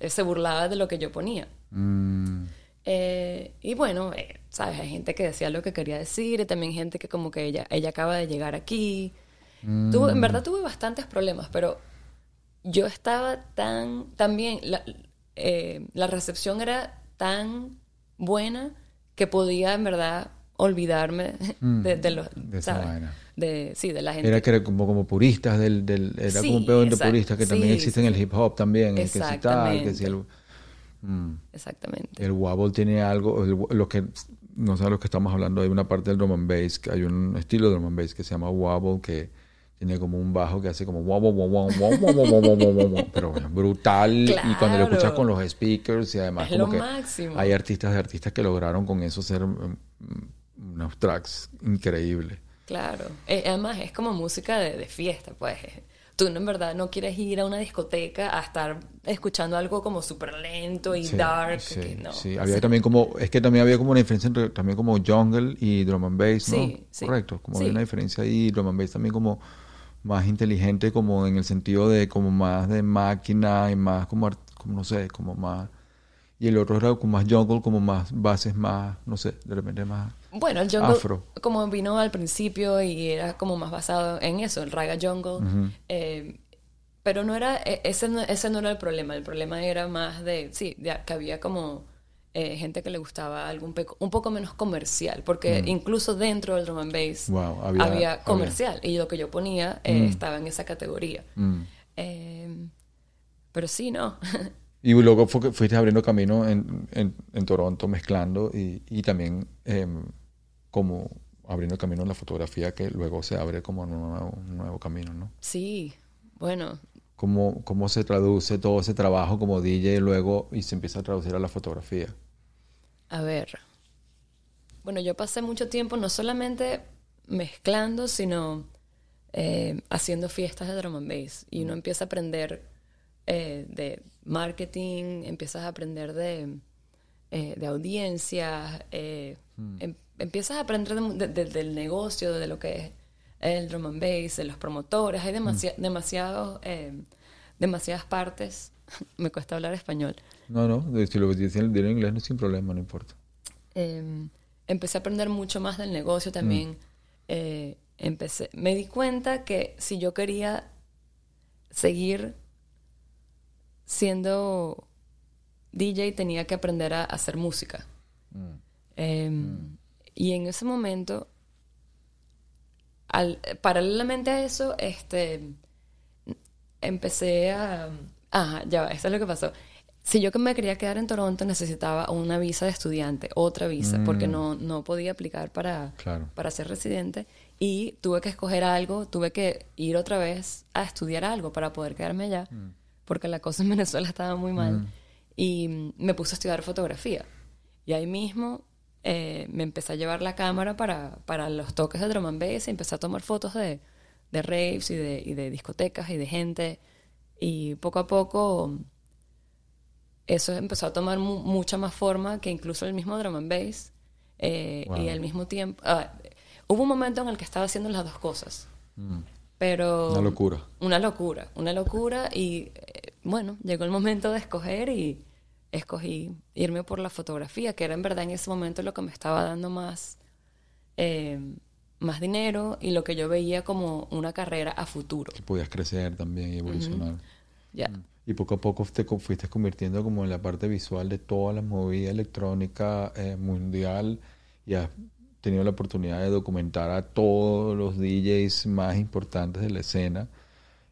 Speaker 4: eh, se burlaba de lo que yo ponía.
Speaker 3: Mm,
Speaker 4: Eh, y bueno, eh, sabes, hay gente que decía lo que quería decir y también gente que como que ella, ella acaba de llegar aquí. Tuve- en verdad tuve bastantes problemas, pero yo estaba tan, también, la, eh, la recepción era tan buena que podía en verdad olvidarme de, de los,
Speaker 3: de esa.
Speaker 4: De, sí, de la gente.
Speaker 3: Era que era como, como puristas del, del era
Speaker 4: Sí,
Speaker 3: como un pedo de puristas que también
Speaker 4: Sí,
Speaker 3: existe en el hip hop también, el que si tal, que si
Speaker 4: Exactamente.
Speaker 3: el, mm.
Speaker 4: Exactamente.
Speaker 3: El wobble tiene algo, el- lo que no sé lo que estamos hablando, hay una parte del drum and bass, que hay un estilo de drum and bass que se llama wobble que tiene como un bajo que hace como pero bueno, brutal y cuando lo escuchas
Speaker 4: Claro.
Speaker 3: con los speakers y además
Speaker 4: Es
Speaker 3: como que
Speaker 4: máximo.
Speaker 3: hay artistas de artistas que lograron con eso ser mm, unos tracks increíbles.
Speaker 4: Claro. Eh, además, es como música de, de fiesta, pues. Tú no, en verdad no quieres ir a una discoteca a estar escuchando algo como súper lento y
Speaker 3: Sí,
Speaker 4: dark.
Speaker 3: sí,
Speaker 4: que no.
Speaker 3: sí. Había
Speaker 4: sea,
Speaker 3: también como, es que también había como una diferencia entre también como jungle y drum and bass, ¿no?
Speaker 4: Sí, sí.
Speaker 3: Correcto, como
Speaker 4: Sí.
Speaker 3: había una diferencia ahí, drum and bass también como más inteligente, como en el sentido de como más de máquina y más como, como no sé, como más... Y el otro era como más jungle, como más bases más, no sé, de repente más...
Speaker 4: Bueno, el jungle,
Speaker 3: afro.
Speaker 4: como vino al principio y era como más basado en eso, el raga jungle. eh, pero no era, e- ese no, ese no era el problema. El problema era más de, sí, de que había como eh, gente que le gustaba algo un, un poco menos comercial. Porque incluso dentro del drum and bass
Speaker 3: Wow, había- había.
Speaker 4: comercial. Y lo que yo ponía eh, estaba en esa categoría.
Speaker 3: Mm.
Speaker 4: Eh, pero sí, no. *laughs*
Speaker 3: Y luego que fuiste abriendo camino en, en, en Toronto mezclando y, y también em, como abriendo camino en la fotografía que luego se abre como un nuevo, un nuevo camino, ¿no?
Speaker 4: sí, bueno,
Speaker 3: ¿Cómo, ¿Cómo se traduce todo ese trabajo como DJ luego y se empieza a traducir a la fotografía?
Speaker 4: A ver. Bueno, yo pasé mucho tiempo no solamente mezclando, sino eh, haciendo fiestas de drum and bass. Y uno empieza a aprender eh, de marketing, empiezas a aprender de, eh, de audiencias, eh, em- empiezas a aprender de- de- de- del negocio, de lo que es el drum and bass, los promotores. Hay demasi- demasiados, eh, demasiadas partes. *laughs* Me cuesta hablar español.
Speaker 3: No, no, si lo dicen en inglés no sin problema, no importa.
Speaker 4: eh, empecé a aprender mucho más del negocio también. Eh, empecé, me di cuenta que si yo quería seguir siendo DJ tenía que aprender a hacer música. Eh, Y en ese momento, al- paralelamente a eso, este, empecé a... Ajá, ya va, esto es lo que pasó. Si yo que me quería quedar en Toronto necesitaba una visa de estudiante, otra visa, porque no, no podía aplicar para,
Speaker 3: Claro.
Speaker 4: para ser residente. Y tuve que escoger algo, tuve que ir otra vez a estudiar algo para poder quedarme allá, porque la cosa en *laughs* Venezuela estaba muy mal. Y mm, me puse a estudiar fotografía. Y ahí mismo eh, me empecé a llevar la cámara para, para los toques de drum and bass y empecé a tomar fotos de, de raves y de, y de discotecas y de gente. Y poco a poco eso empezó a tomar mu- mucha más forma que incluso el mismo drum and bass. eh,
Speaker 3: Wow.
Speaker 4: Y al mismo tiempo... ah, hubo un momento en el que estaba haciendo las dos cosas. Pero...
Speaker 3: Una locura.
Speaker 4: Una locura, una locura y eh, bueno, llegó el momento de escoger y escogí irme por la fotografía, que era en verdad en ese momento lo que me estaba dando más, eh, más dinero y lo que yo veía como una carrera a futuro.
Speaker 3: Que podías crecer también y evolucionar.
Speaker 4: Ya.
Speaker 3: Y poco a poco te fuiste convirtiendo como en la parte visual de toda la movida electrónica eh, mundial y has tenido la oportunidad de documentar a todos los DJs más importantes de la escena.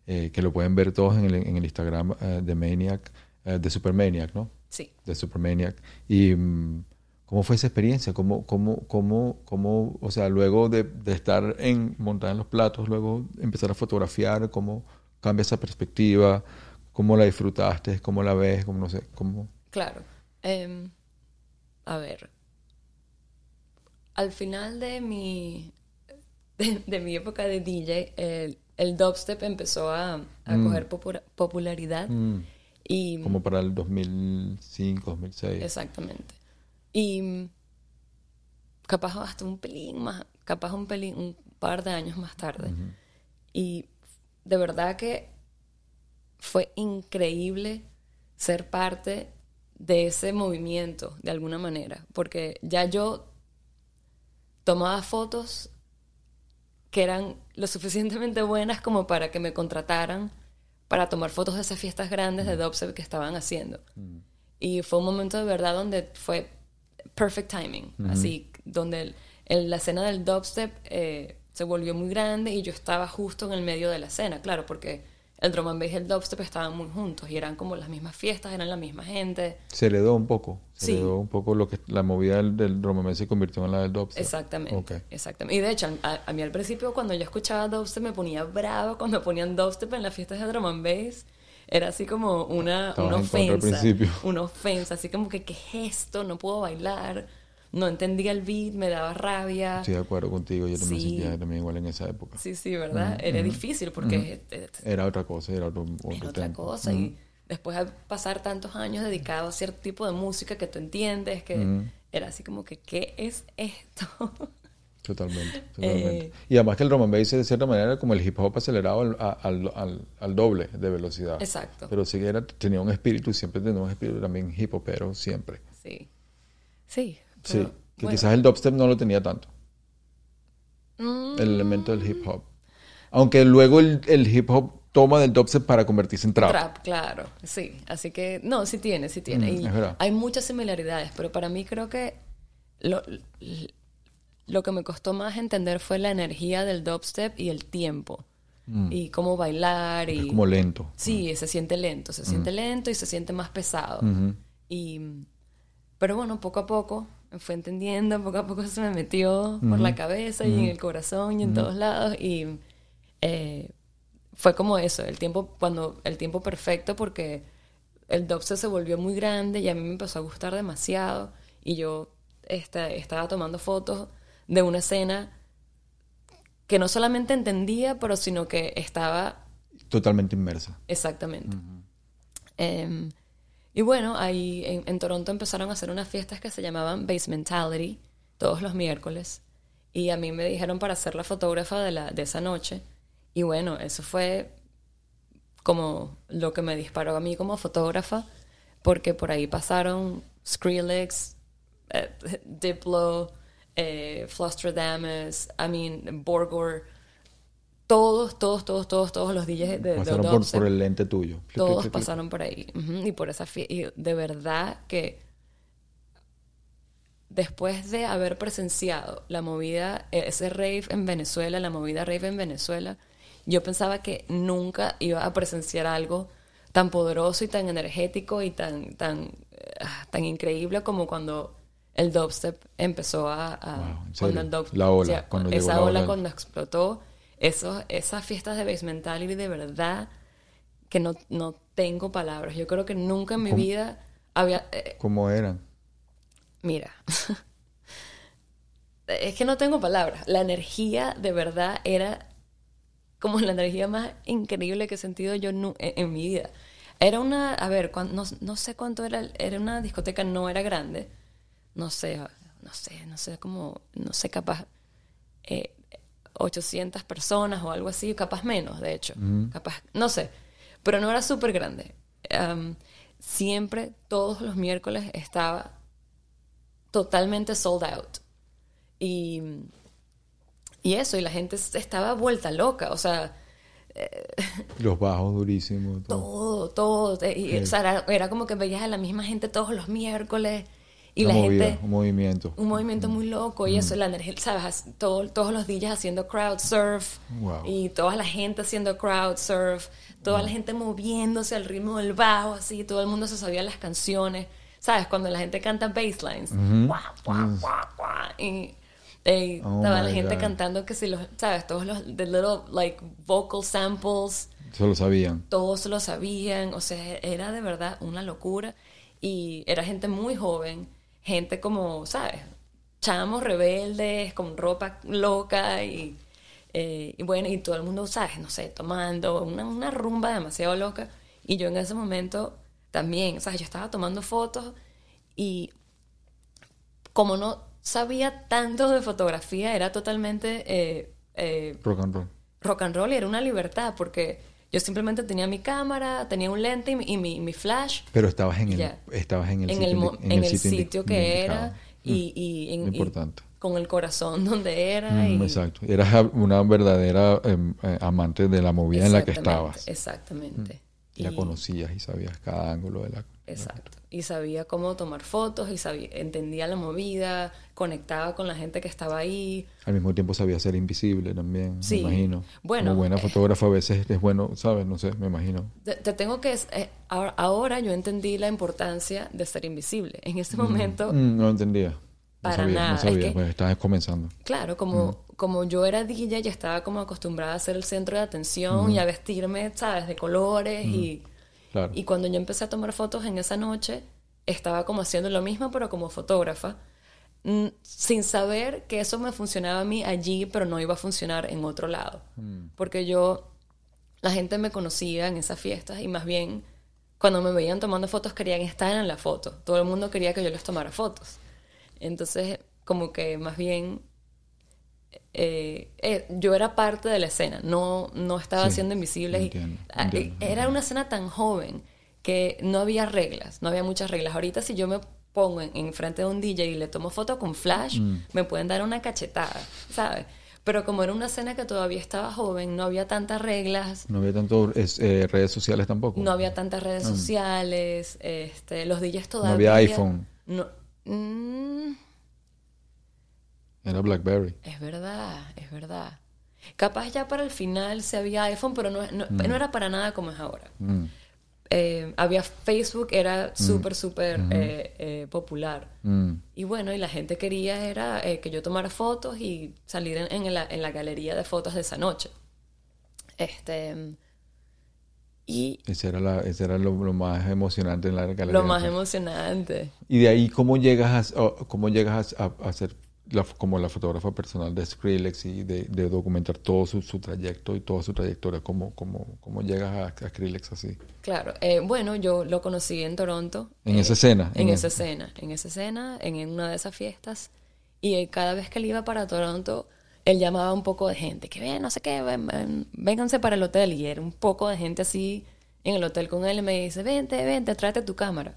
Speaker 3: eh, que lo pueden ver todos en el, en el Instagram eh, de Maniac, de Supermaniac, ¿no?
Speaker 4: Sí.
Speaker 3: De Supermaniac. Y mm, ¿cómo fue esa experiencia? ¿Cómo, cómo, cómo, cómo o sea, luego de, de estar en, montada en los platos, luego empezar a fotografiar, ¿cómo cambia esa perspectiva? ¿Cómo la disfrutaste? ¿Cómo la ves? ¿Cómo no sé? ¿Cómo?
Speaker 4: Claro. Em, a ver. Al final de mi, *laughs* de, de mi época de DJ, el, el dubstep empezó a, a coger popura- popularidad.
Speaker 3: Mm,
Speaker 4: Y,
Speaker 3: como para el 2005, 2006.
Speaker 4: Exactamente. Y capaz hasta un pelín más, capaz un pelín, un par de años más tarde. Y de verdad que fue increíble ser parte de ese movimiento de alguna manera, porque ya yo tomaba fotos que eran lo suficientemente buenas como para que me contrataran para tomar fotos de esas fiestas grandes de dubstep que estaban haciendo. Y fue un momento de verdad donde fue perfect timing, así, donde el- el- la escena del dubstep eh, se volvió muy grande y yo estaba justo en el medio de la escena, claro, porque el drum and bass y el dubstep estaban muy juntos y eran como las mismas fiestas, eran la misma gente.
Speaker 3: Se heredó un poco. Se
Speaker 4: Sí.
Speaker 3: heredó un poco lo que la movida del, del drum and bass se convirtió en la del dubstep.
Speaker 4: Exactamente,
Speaker 3: Ok.
Speaker 4: exactamente. Y de hecho, a, a mí al principio cuando yo escuchaba dubstep me ponía brava cuando ponían dubstep en las fiestas de drum and bass. Era así como una,
Speaker 3: Estabas
Speaker 4: una
Speaker 3: al
Speaker 4: ofensa.
Speaker 3: principio.
Speaker 4: Una ofensa, así como que, ¿qué es esto? No puedo bailar. No entendía el beat, me daba rabia.
Speaker 3: Estoy de acuerdo contigo. Yo también
Speaker 4: Sí.
Speaker 3: sentía también igual en esa época.
Speaker 4: Sí, sí, ¿verdad? Era difícil porque eh,
Speaker 3: Era otra cosa, era otro, otro
Speaker 4: era otra cosa. Y después de pasar tantos años dedicado a cierto tipo de música que tú entiendes, que era así como que, ¿qué es esto? *laughs*
Speaker 3: Totalmente, *laughs* totalmente.
Speaker 4: Eh,
Speaker 3: y además que el drum and bass de cierta manera era como el hip hop acelerado al, al, al, al doble de velocidad.
Speaker 4: Exacto.
Speaker 3: Pero sí que era, tenía un espíritu, siempre tenía un espíritu también hip hopero, siempre.
Speaker 4: Sí. Sí.
Speaker 3: Sí,
Speaker 4: pero,
Speaker 3: que
Speaker 4: bueno,
Speaker 3: quizás el dubstep no lo tenía tanto.
Speaker 4: mm,
Speaker 3: El elemento del hip hop. Aunque luego el, el hip hop toma del dubstep para convertirse en trap.
Speaker 4: Trap, claro, sí. Así que, no, sí tiene, sí tiene.
Speaker 3: Mm,
Speaker 4: y hay muchas similaridades, pero para mí creo que lo, lo que me costó más entender fue la energía del dubstep y el tiempo. Y cómo bailar y...
Speaker 3: Mm. Es como lento.
Speaker 4: Sí, se siente lento, se siente lento y se siente más pesado.
Speaker 3: Ujú.
Speaker 4: Y, pero bueno, poco a poco me fue entendiendo, poco a poco se me metió por la cabeza y en el corazón y en todos lados. Y eh, fue como eso, el tiempo, cuando, el tiempo perfecto porque el dubstep se volvió muy grande y a mí me empezó a gustar demasiado. Y yo esta- estaba tomando fotos de una escena que no solamente entendía, pero sino que estaba
Speaker 3: Totalmente inmersa.
Speaker 4: Exactamente. Y bueno, ahí en, Toronto empezaron a hacer unas fiestas que se llamaban Basementality, todos los miércoles. Y a mí me dijeron para ser la fotógrafa de, la, de esa noche. Y bueno, eso fue como lo que me disparó a mí como fotógrafa, porque por ahí pasaron Skrillex, eh, *laughs* Diplo, eh, I mean, Borgor, todos, todos, todos, todos, todos los DJs de, de
Speaker 3: Pasaron por,
Speaker 4: dubstep.
Speaker 3: por el lente tuyo.
Speaker 4: Todos pasaron por ahí. Ujú, Y por esa fie- Y de verdad que después de haber presenciado la movida, eh, ese rave en Venezuela, la movida rave en Venezuela, yo pensaba que nunca iba a presenciar algo tan poderoso y tan energético y tan, tan, eh, tan increíble como cuando el dubstep empezó a... a-
Speaker 3: Wow, ¿en
Speaker 4: cuando el dub-
Speaker 3: La ola,
Speaker 4: o sea,
Speaker 3: cuando
Speaker 4: esa
Speaker 3: la
Speaker 4: ola
Speaker 3: ola
Speaker 4: cuando explotó, esos, esas fiestas de Basementality de verdad que no, no tengo palabras. Yo creo que nunca en mi
Speaker 3: ¿Cómo?
Speaker 4: vida había... eh,
Speaker 3: ¿Cómo eran?
Speaker 4: mira, *laughs* es que no tengo palabras. La energía de verdad era como la energía más increíble que he sentido yo en, en mi vida. Era una, a ver, no, no sé cuánto era, era una discoteca, no era grande. No sé, no sé, no sé, como, no sé, capaz eh, 800 personas o algo así, capaz menos, de hecho. Capaz, no sé, pero no era súper grande. Siempre, todos los miércoles estaba totalmente sold out. Y, y eso, y la gente estaba vuelta loca, o sea, *laughs*
Speaker 3: Los bajos durísimos. todo.
Speaker 4: todo, y, o sea, era, era como que veías a la misma gente todos los miércoles Y
Speaker 3: Una
Speaker 4: la
Speaker 3: movida,
Speaker 4: gente...
Speaker 3: un movimiento.
Speaker 4: Un movimiento muy loco y eso, la energía, ¿sabes? Todo- todos los DJs haciendo crowd surf
Speaker 3: Wow.
Speaker 4: y toda la gente haciendo crowd surf, toda la gente moviéndose al ritmo del bajo, así, todo el mundo se sabía las canciones, ¿sabes? Cuando la gente canta basslines, guau, guau, guau, guau, y eh,
Speaker 3: Oh
Speaker 4: estaba la gente
Speaker 3: God.
Speaker 4: cantando que si los, ¿sabes? Todos los the little like vocal samples
Speaker 3: Eso lo sabían.
Speaker 4: todos lo sabían, o sea, era de verdad una locura y era gente muy joven, gente como, ¿sabes? Chamos rebeldes, con ropa loca y, eh, y bueno, y todo el mundo, ¿sabes? No sé, tomando una, una rumba demasiado loca y yo en ese momento también, ¿sabes? Yo estaba tomando fotos y como no sabía tanto de fotografía, era totalmente... eh, eh,
Speaker 3: Rock and roll.
Speaker 4: rock and roll y era una libertad porque yo simplemente tenía mi cámara, tenía un lente y mi, y mi- mi flash
Speaker 3: Pero estabas en el, estabas en el
Speaker 4: en
Speaker 3: sitio,
Speaker 4: el, en sitio que
Speaker 3: indicado.
Speaker 4: era y, y, en-
Speaker 3: Muy
Speaker 4: y con el corazón *laughs* donde era.
Speaker 3: Mm,
Speaker 4: y-
Speaker 3: exacto. Eras una verdadera em, eh, amante de la movida en la que estabas.
Speaker 4: Exactamente.
Speaker 3: La
Speaker 4: Y-
Speaker 3: conocías y sabías cada ángulo de la...
Speaker 4: Exacto. Y sabía cómo tomar fotos y sabía, entendía la movida, conectaba con la gente que estaba ahí.
Speaker 3: Al mismo tiempo sabías ser invisible también,
Speaker 4: Sí.
Speaker 3: me imagino.
Speaker 4: Bueno,
Speaker 3: Como buena
Speaker 4: eh,
Speaker 3: fotógrafa a veces es bueno, ¿sabes? No sé, me imagino.
Speaker 4: Te, te tengo que... eh, ahora, yo entendí la importancia de ser invisible. En ese momento...
Speaker 3: Mm, no entendía. No
Speaker 4: Para
Speaker 3: sabía,
Speaker 4: nada,
Speaker 3: no
Speaker 4: es
Speaker 3: sabía,
Speaker 4: que-
Speaker 3: pues estabas comenzando.
Speaker 4: Claro, como,
Speaker 3: Mm.
Speaker 4: Como yo era DJ, ya estaba como acostumbrada a ser el centro de atención y a vestirme, ¿sabes? De colores y,
Speaker 3: Claro.
Speaker 4: y cuando yo empecé a tomar fotos en esa noche, estaba como haciendo lo mismo, pero como fotógrafa, mm, sin saber que eso me funcionaba a mí allí, pero no iba a funcionar en otro lado. Porque yo, la gente me conocía en esas fiestas y más bien, cuando me veían tomando fotos, querían estar en la foto. Todo el mundo quería que yo les tomara fotos. Entonces, como que más bien eh, eh, yo era parte de la escena, no, no estaba
Speaker 3: Sí,
Speaker 4: siendo invisible. y-
Speaker 3: entiendo,
Speaker 4: ah,
Speaker 3: entiendo,
Speaker 4: eh, era una escena tan joven que no había reglas, no había muchas reglas. Ahorita si yo me pongo en, en frente de un DJ y le tomo foto con flash,
Speaker 3: Mm.
Speaker 4: me pueden dar una cachetada, ¿sabes? Pero como era una escena que todavía estaba joven, no había tantas reglas,
Speaker 3: No había tanto es- eh, redes sociales tampoco.
Speaker 4: no había tantas redes sociales, este, los DJs todavía...
Speaker 3: había iPhone.
Speaker 4: No, mm,
Speaker 3: Era BlackBerry.
Speaker 4: Es verdad, es verdad. Capaz ya para el final se había iPhone, pero no, no, no era para nada como es ahora.
Speaker 3: Mm.
Speaker 4: Eh, había Facebook, era súper, súper eh, eh, popular.
Speaker 3: Mm.
Speaker 4: Y bueno, y la gente quería era que yo tomara fotos y salir en, en la, en la galería de fotos de esa noche. Este... Y
Speaker 3: Ese era, la, ese era lo, lo más emocionante en la galería.
Speaker 4: lo más emocionante.
Speaker 3: Y de ahí, ¿cómo llegas a, cómo llegas a, a ser la, como la fotógrafa personal de Skrillex y de, de documentar todo su, su trayecto y toda su trayectoria? ¿Cómo, cómo, cómo llegas a, a Skrillex así?
Speaker 4: Claro, eh, bueno, yo lo conocí en Toronto.
Speaker 3: En
Speaker 4: eh,
Speaker 3: esa escena.
Speaker 4: En
Speaker 3: en
Speaker 4: esa escena, en esa escena, en una de esas fiestas. Y eh, cada vez que él iba para Toronto, él llamaba a un poco de gente, que ven, no sé qué, ven- ven- vénganse para el hotel. Y era un poco de gente así en el hotel con él y me dice, vente, vente, tráete tu cámara.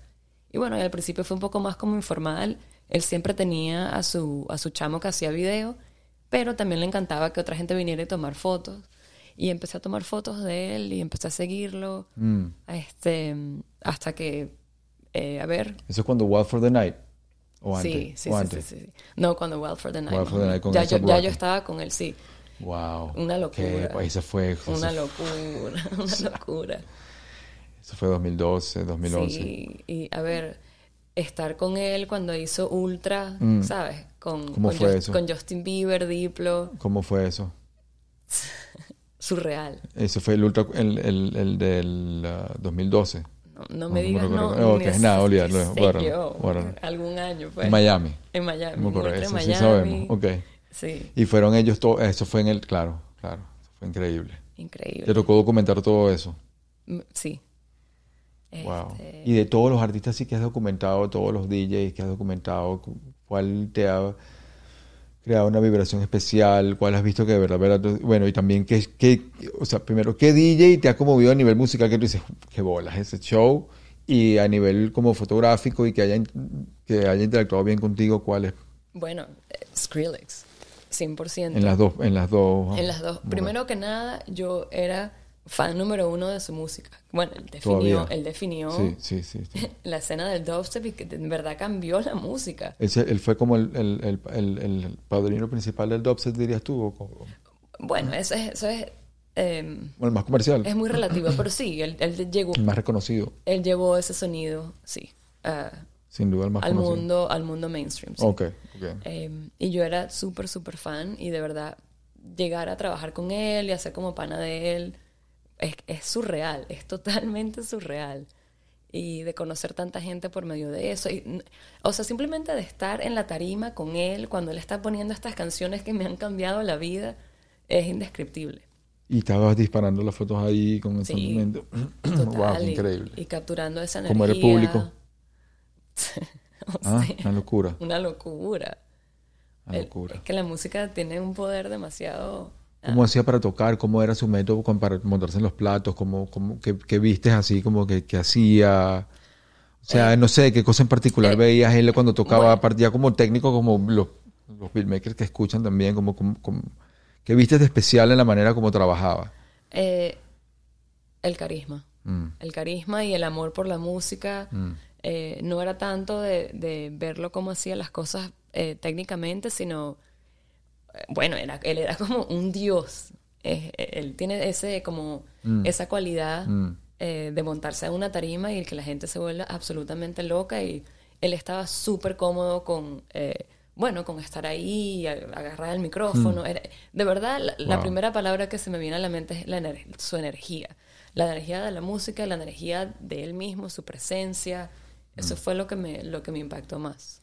Speaker 4: Y bueno, y al principio fue un poco más como informal. Él siempre tenía a su, a su chamo que hacía video, pero también le encantaba que otra gente viniera y tomar fotos. Y empecé a tomar fotos de él y empecé a seguirlo.
Speaker 3: Mm.
Speaker 4: Este, hasta que, eh, a ver,
Speaker 3: ¿Eso es cuando Wild for the Night? ¿O antes?
Speaker 4: Sí, sí,
Speaker 3: ¿O
Speaker 4: sí,
Speaker 3: antes?
Speaker 4: sí, sí. No, cuando Wild for the Night.
Speaker 3: Wild for the Night con
Speaker 4: ya, yo, ya yo estaba con él, sí.
Speaker 3: Wow.
Speaker 4: Una locura.
Speaker 3: Qué- ese fue, ese
Speaker 4: Una locura, una locura.
Speaker 3: Eso fue 2012, 2011.
Speaker 4: Sí, y a ver, estar con él cuando hizo Ultra,
Speaker 3: Mm.
Speaker 4: ¿sabes? Con,
Speaker 3: ¿Cómo
Speaker 4: con,
Speaker 3: fue
Speaker 4: Just-
Speaker 3: eso?
Speaker 4: con Justin Bieber, Diplo,
Speaker 3: ¿Cómo fue eso? *laughs*
Speaker 4: surreal.
Speaker 3: Eso fue el ultra, el, el, el del ah, 2012.
Speaker 4: No, no me digas,
Speaker 3: no
Speaker 4: no.
Speaker 3: recuerdo.
Speaker 4: ni
Speaker 3: Ok,
Speaker 4: sé-
Speaker 3: nada, olvídalo, guárdalo,
Speaker 4: yo,
Speaker 3: guárdalo.
Speaker 4: Algún año, pues.
Speaker 3: En Miami.
Speaker 4: En Miami.
Speaker 3: No me acuerdo, eso
Speaker 4: Miami.
Speaker 3: sí sabemos. Ok.
Speaker 4: Sí,
Speaker 3: Y fueron ellos todos, eso fue en el, claro, claro, fue increíble.
Speaker 4: increíble.
Speaker 3: Te tocó documentar todo eso.
Speaker 4: Mm, Sí.
Speaker 3: Wow.
Speaker 4: Este,
Speaker 3: Y de todos los artistas sí que has documentado, todos los DJs que has documentado, cu- ¿cuál te ha creado una vibración especial? ¿Cuál has visto que de verdad, verdad- bueno, y también qué, qué, o sea, primero, ¿qué DJ te ha conmovido a nivel musical que tú dices, qué bolas ese show? Y a nivel como fotográfico y que haya, que haya interactuado bien contigo, ¿cuál es?
Speaker 4: Bueno, Skrillex, 100%.
Speaker 3: En las dos, en las dos.
Speaker 4: En las dos.
Speaker 3: Bueno.
Speaker 4: Primero que nada, yo era fan número uno de su música. Bueno, él definió,
Speaker 3: Todavía.
Speaker 4: él definió
Speaker 3: Sí, sí, sí. *laughs*
Speaker 4: la escena del dubstep y que en verdad cambió la música.
Speaker 3: Ese- él fue como el, el, el, el- padrino principal del dubstep, dirías tú, o,
Speaker 4: Bueno, eso es, eso es, em,
Speaker 3: o el más comercial,
Speaker 4: es muy relativo, pero sí, él, él llegó,
Speaker 3: el más reconocido,
Speaker 4: él llevó ese sonido, sí, a-
Speaker 3: sin duda el más
Speaker 4: al
Speaker 3: conocido.
Speaker 4: mundo, al mundo mainstream. sí.
Speaker 3: Ok, ok.
Speaker 4: Eh, y yo era súper, súper fan y de verdad llegar a trabajar con él y hacer como pana de él es, es surreal, es totalmente surreal. Y de conocer tanta gente por medio de eso. Y, o sea, simplemente de estar en la tarima con él cuando él está poniendo estas canciones que me han cambiado la vida es indescriptible.
Speaker 3: Y estabas disparando las fotos ahí con ese
Speaker 4: Sí, *clears throat*
Speaker 3: wow, qué
Speaker 4: y-
Speaker 3: increíble.
Speaker 4: Y, capturando esa energía.
Speaker 3: ¿Cómo era el público? *laughs*
Speaker 4: O
Speaker 3: Ah,
Speaker 4: sea,
Speaker 3: una locura,
Speaker 4: una locura.
Speaker 3: una
Speaker 4: El-
Speaker 3: locura.
Speaker 4: Es que la música tiene un poder demasiado...
Speaker 3: ¿Cómo hacía para tocar? ¿Cómo era su método para montarse en los platos? ¿Cómo, cómo, qué, qué vistes así? como que, que hacía? O sea, no sé, ¿qué cosa en particular
Speaker 4: eh,
Speaker 3: veías él cuando tocaba?
Speaker 4: bueno.
Speaker 3: Aparte, ya como técnico, como los, los beatmakers que escuchan también, como, como, como- ¿qué vistes de especial en la manera como trabajaba?
Speaker 4: Eh, el carisma.
Speaker 3: Mm,
Speaker 4: El carisma y el amor por la música.
Speaker 3: mm,
Speaker 4: eh, no era tanto de, de verlo como hacía las cosas eh, técnicamente, sino, eh, bueno, era, él era como un dios. Eh, eh, él tiene ese, como,
Speaker 3: Mm.
Speaker 4: esa cualidad
Speaker 3: mm.
Speaker 4: eh, de montarse a una tarima y que la gente se vuelva absolutamente loca y él estaba súper cómodo con, eh, bueno, con estar ahí, agarrar el micrófono. Era- de verdad, la, primera palabra que se me viene a la mente es la ener- su energía. La energía de la música, la energía de él mismo, su presencia. Eso fue lo que me, lo que me impactó más.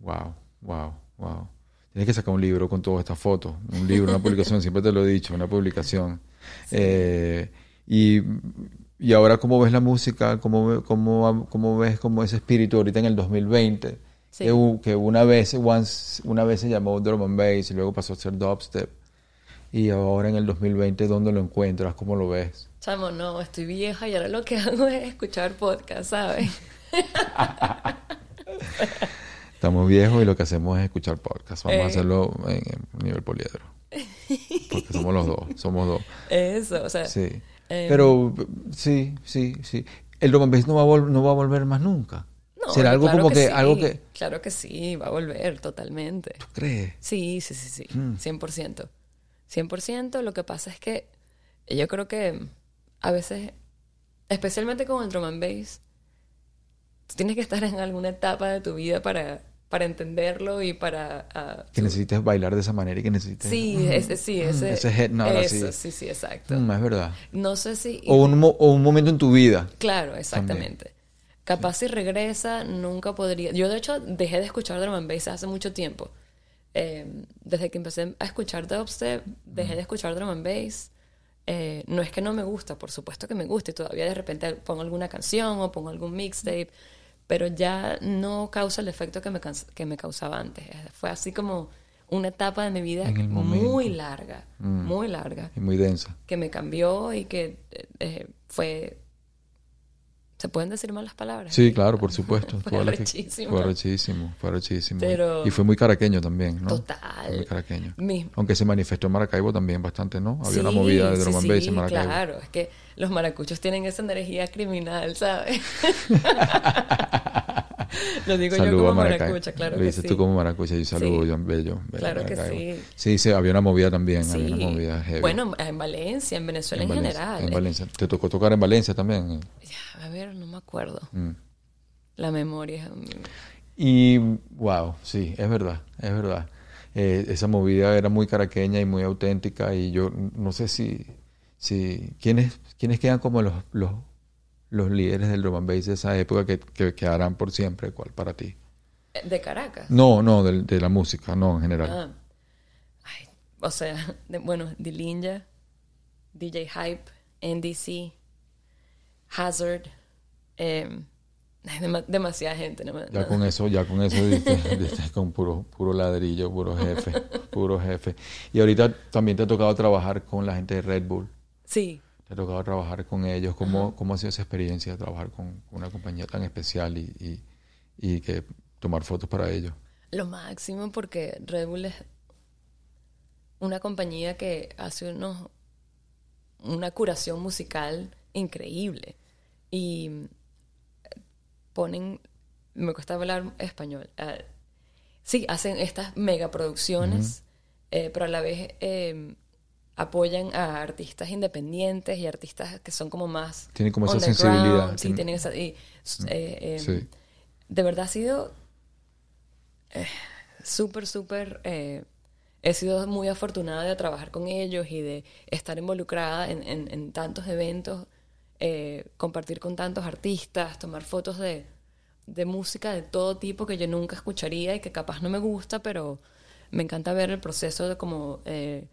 Speaker 3: Wow, wow, wow. Tienes que sacar un libro con todas estas fotos. Un libro, una publicación, siempre te lo he dicho, una publicación. Eh, y, y ahora, ¿cómo ves la música? ¿Cómo, cómo, cómo ves como ese espíritu ahorita en el 2020?
Speaker 4: Sí.
Speaker 3: Que, que una, vez, once, una vez se llamó drum and bass y luego pasó a ser dubstep. Y ahora en el 2020, ¿dónde lo encuentras? ¿Cómo lo ves?
Speaker 4: Chamo, no, estoy vieja y ahora lo que hago es escuchar podcast, ¿sabes? *laughs*
Speaker 3: Estamos viejos y lo que hacemos es escuchar podcast. Vamos a
Speaker 4: Eh.
Speaker 3: hacerlo en, en nivel poliedro. *laughs* Porque somos los dos, somos dos.
Speaker 4: Eso, o sea,
Speaker 3: Sí.
Speaker 4: Em.
Speaker 3: Pero sí, sí, sí. El bass no va a, vol- no va a volver más nunca.
Speaker 4: No,
Speaker 3: Será algo
Speaker 4: claro
Speaker 3: como que,
Speaker 4: sí,
Speaker 3: algo que
Speaker 4: Claro que sí, va a volver totalmente.
Speaker 3: ¿tú crees.
Speaker 4: Sí, sí, sí, sí,
Speaker 3: Mm.
Speaker 4: 100%. 100%, lo que pasa es que yo creo que a veces, especialmente con el drum and bass, tú tienes que estar en alguna etapa de tu vida para, para entenderlo y para... ah,
Speaker 3: Que necesites bailar de esa manera y que necesites.
Speaker 4: Sí,
Speaker 3: Mm,
Speaker 4: ese, sí, ese...
Speaker 3: ese head nod
Speaker 4: eso,
Speaker 3: así.
Speaker 4: sí, sí, exacto.
Speaker 3: Mm, es verdad.
Speaker 4: No sé si...
Speaker 3: O un, o un momento en tu vida.
Speaker 4: Claro, exactamente. Capaz si regresa, nunca podría. Yo, de hecho, dejé de escuchar drum and bass hace mucho tiempo. Eh, desde que empecé a escuchar dubstep, dejé de escuchar drum and bass. Eh, no es que no me gusta, por supuesto que me gusta, y todavía de repente pongo alguna canción o pongo algún mixtape, pero ya no causa el efecto que me, que me causaba antes. Eh, Fue así como una etapa de mi vida muy larga,
Speaker 3: Mm.
Speaker 4: muy larga
Speaker 3: Y muy densa.
Speaker 4: que me cambió y que eh, eh, fue... ¿Se pueden decir malas palabras?
Speaker 3: Sí, claro, por *laughs* supuesto.
Speaker 4: Fue arrechísimo.
Speaker 3: Fue arrechísimo, fue arrechísimo.
Speaker 4: Pero-
Speaker 3: Y fue muy caraqueño también, ¿no?
Speaker 4: Total.
Speaker 3: Fue muy caraqueño.
Speaker 4: Mi-
Speaker 3: Aunque se manifestó en Maracaibo también bastante, ¿no? Había una movida de
Speaker 4: sí,
Speaker 3: drum and
Speaker 4: sí,
Speaker 3: en Maracaibo.
Speaker 4: claro. Es que los maracuchos tienen esa energía criminal, ¿sabes? *laughs* *laughs* *laughs* Lo digo yo como
Speaker 3: a Maracaibo.
Speaker 4: maracucha, claro
Speaker 3: Lo dices
Speaker 4: sí.
Speaker 3: tú como maracucha y saludo
Speaker 4: Sí.
Speaker 3: yo, bello. bello
Speaker 4: Claro que sí.
Speaker 3: Sí, sí, había una movida también, había una movida heavy.
Speaker 4: Bueno, en Valencia, en Venezuela en,
Speaker 3: Valencia,
Speaker 4: general.
Speaker 3: En
Speaker 4: eh.
Speaker 3: Valencia. ¿Te tocó tocar en Valencia también?
Speaker 4: Ya, a ver, no me acuerdo.
Speaker 3: Mm.
Speaker 4: La memoria.
Speaker 3: Y, wow, sí, es verdad, es verdad. Eh, esa movida era muy caraqueña y muy auténtica y yo no sé si, si ¿quiénes, quiénes quedan como los, los, los líderes del drum and bass de esa época que, que quedarán por siempre, ¿cuál para ti?
Speaker 4: eh, De Caracas.
Speaker 3: No, no, de, la música, no, en general.
Speaker 4: Ah. Ay, o sea, *laughs* de- bueno, Dilinja, DJ Hype, NDC, Hazard, *laughs* eh, hay dema- demasiada gente. no me-
Speaker 3: Ya
Speaker 4: no.
Speaker 3: con eso, ya con eso diste, *laughs* diste con puro, puro ladrillo, puro jefe, puro jefe. Y ahorita también te ha tocado trabajar con la gente de Red Bull.
Speaker 4: Sí,
Speaker 3: Te ha tocado trabajar con ellos. ¿Cómo, cómo ha sido esa experiencia de trabajar con una compañía tan especial y, y, y que tomar fotos para ellos?
Speaker 4: lo máximo porque Red Bull es una compañía que hace unos, una curación musical increíble. Y ponen, me cuesta hablar español, ah, sí, hacen estas megaproducciones, eh, pero a la vez eh, apoyan a artistas independientes y artistas que son como más...
Speaker 3: Tienen como esa sensibilidad,
Speaker 4: Sí,
Speaker 3: tienen-
Speaker 4: tienen esa... y, eh, eh,
Speaker 3: Sí.
Speaker 4: De verdad ha sido eh, súper, súper... eh, he sido muy afortunada de trabajar con ellos y de estar involucrada en, en- en tantos eventos, eh, compartir con tantos artistas, tomar fotos de, de música de todo tipo que yo nunca escucharía y que capaz no me gusta, pero me encanta ver el proceso de como eh,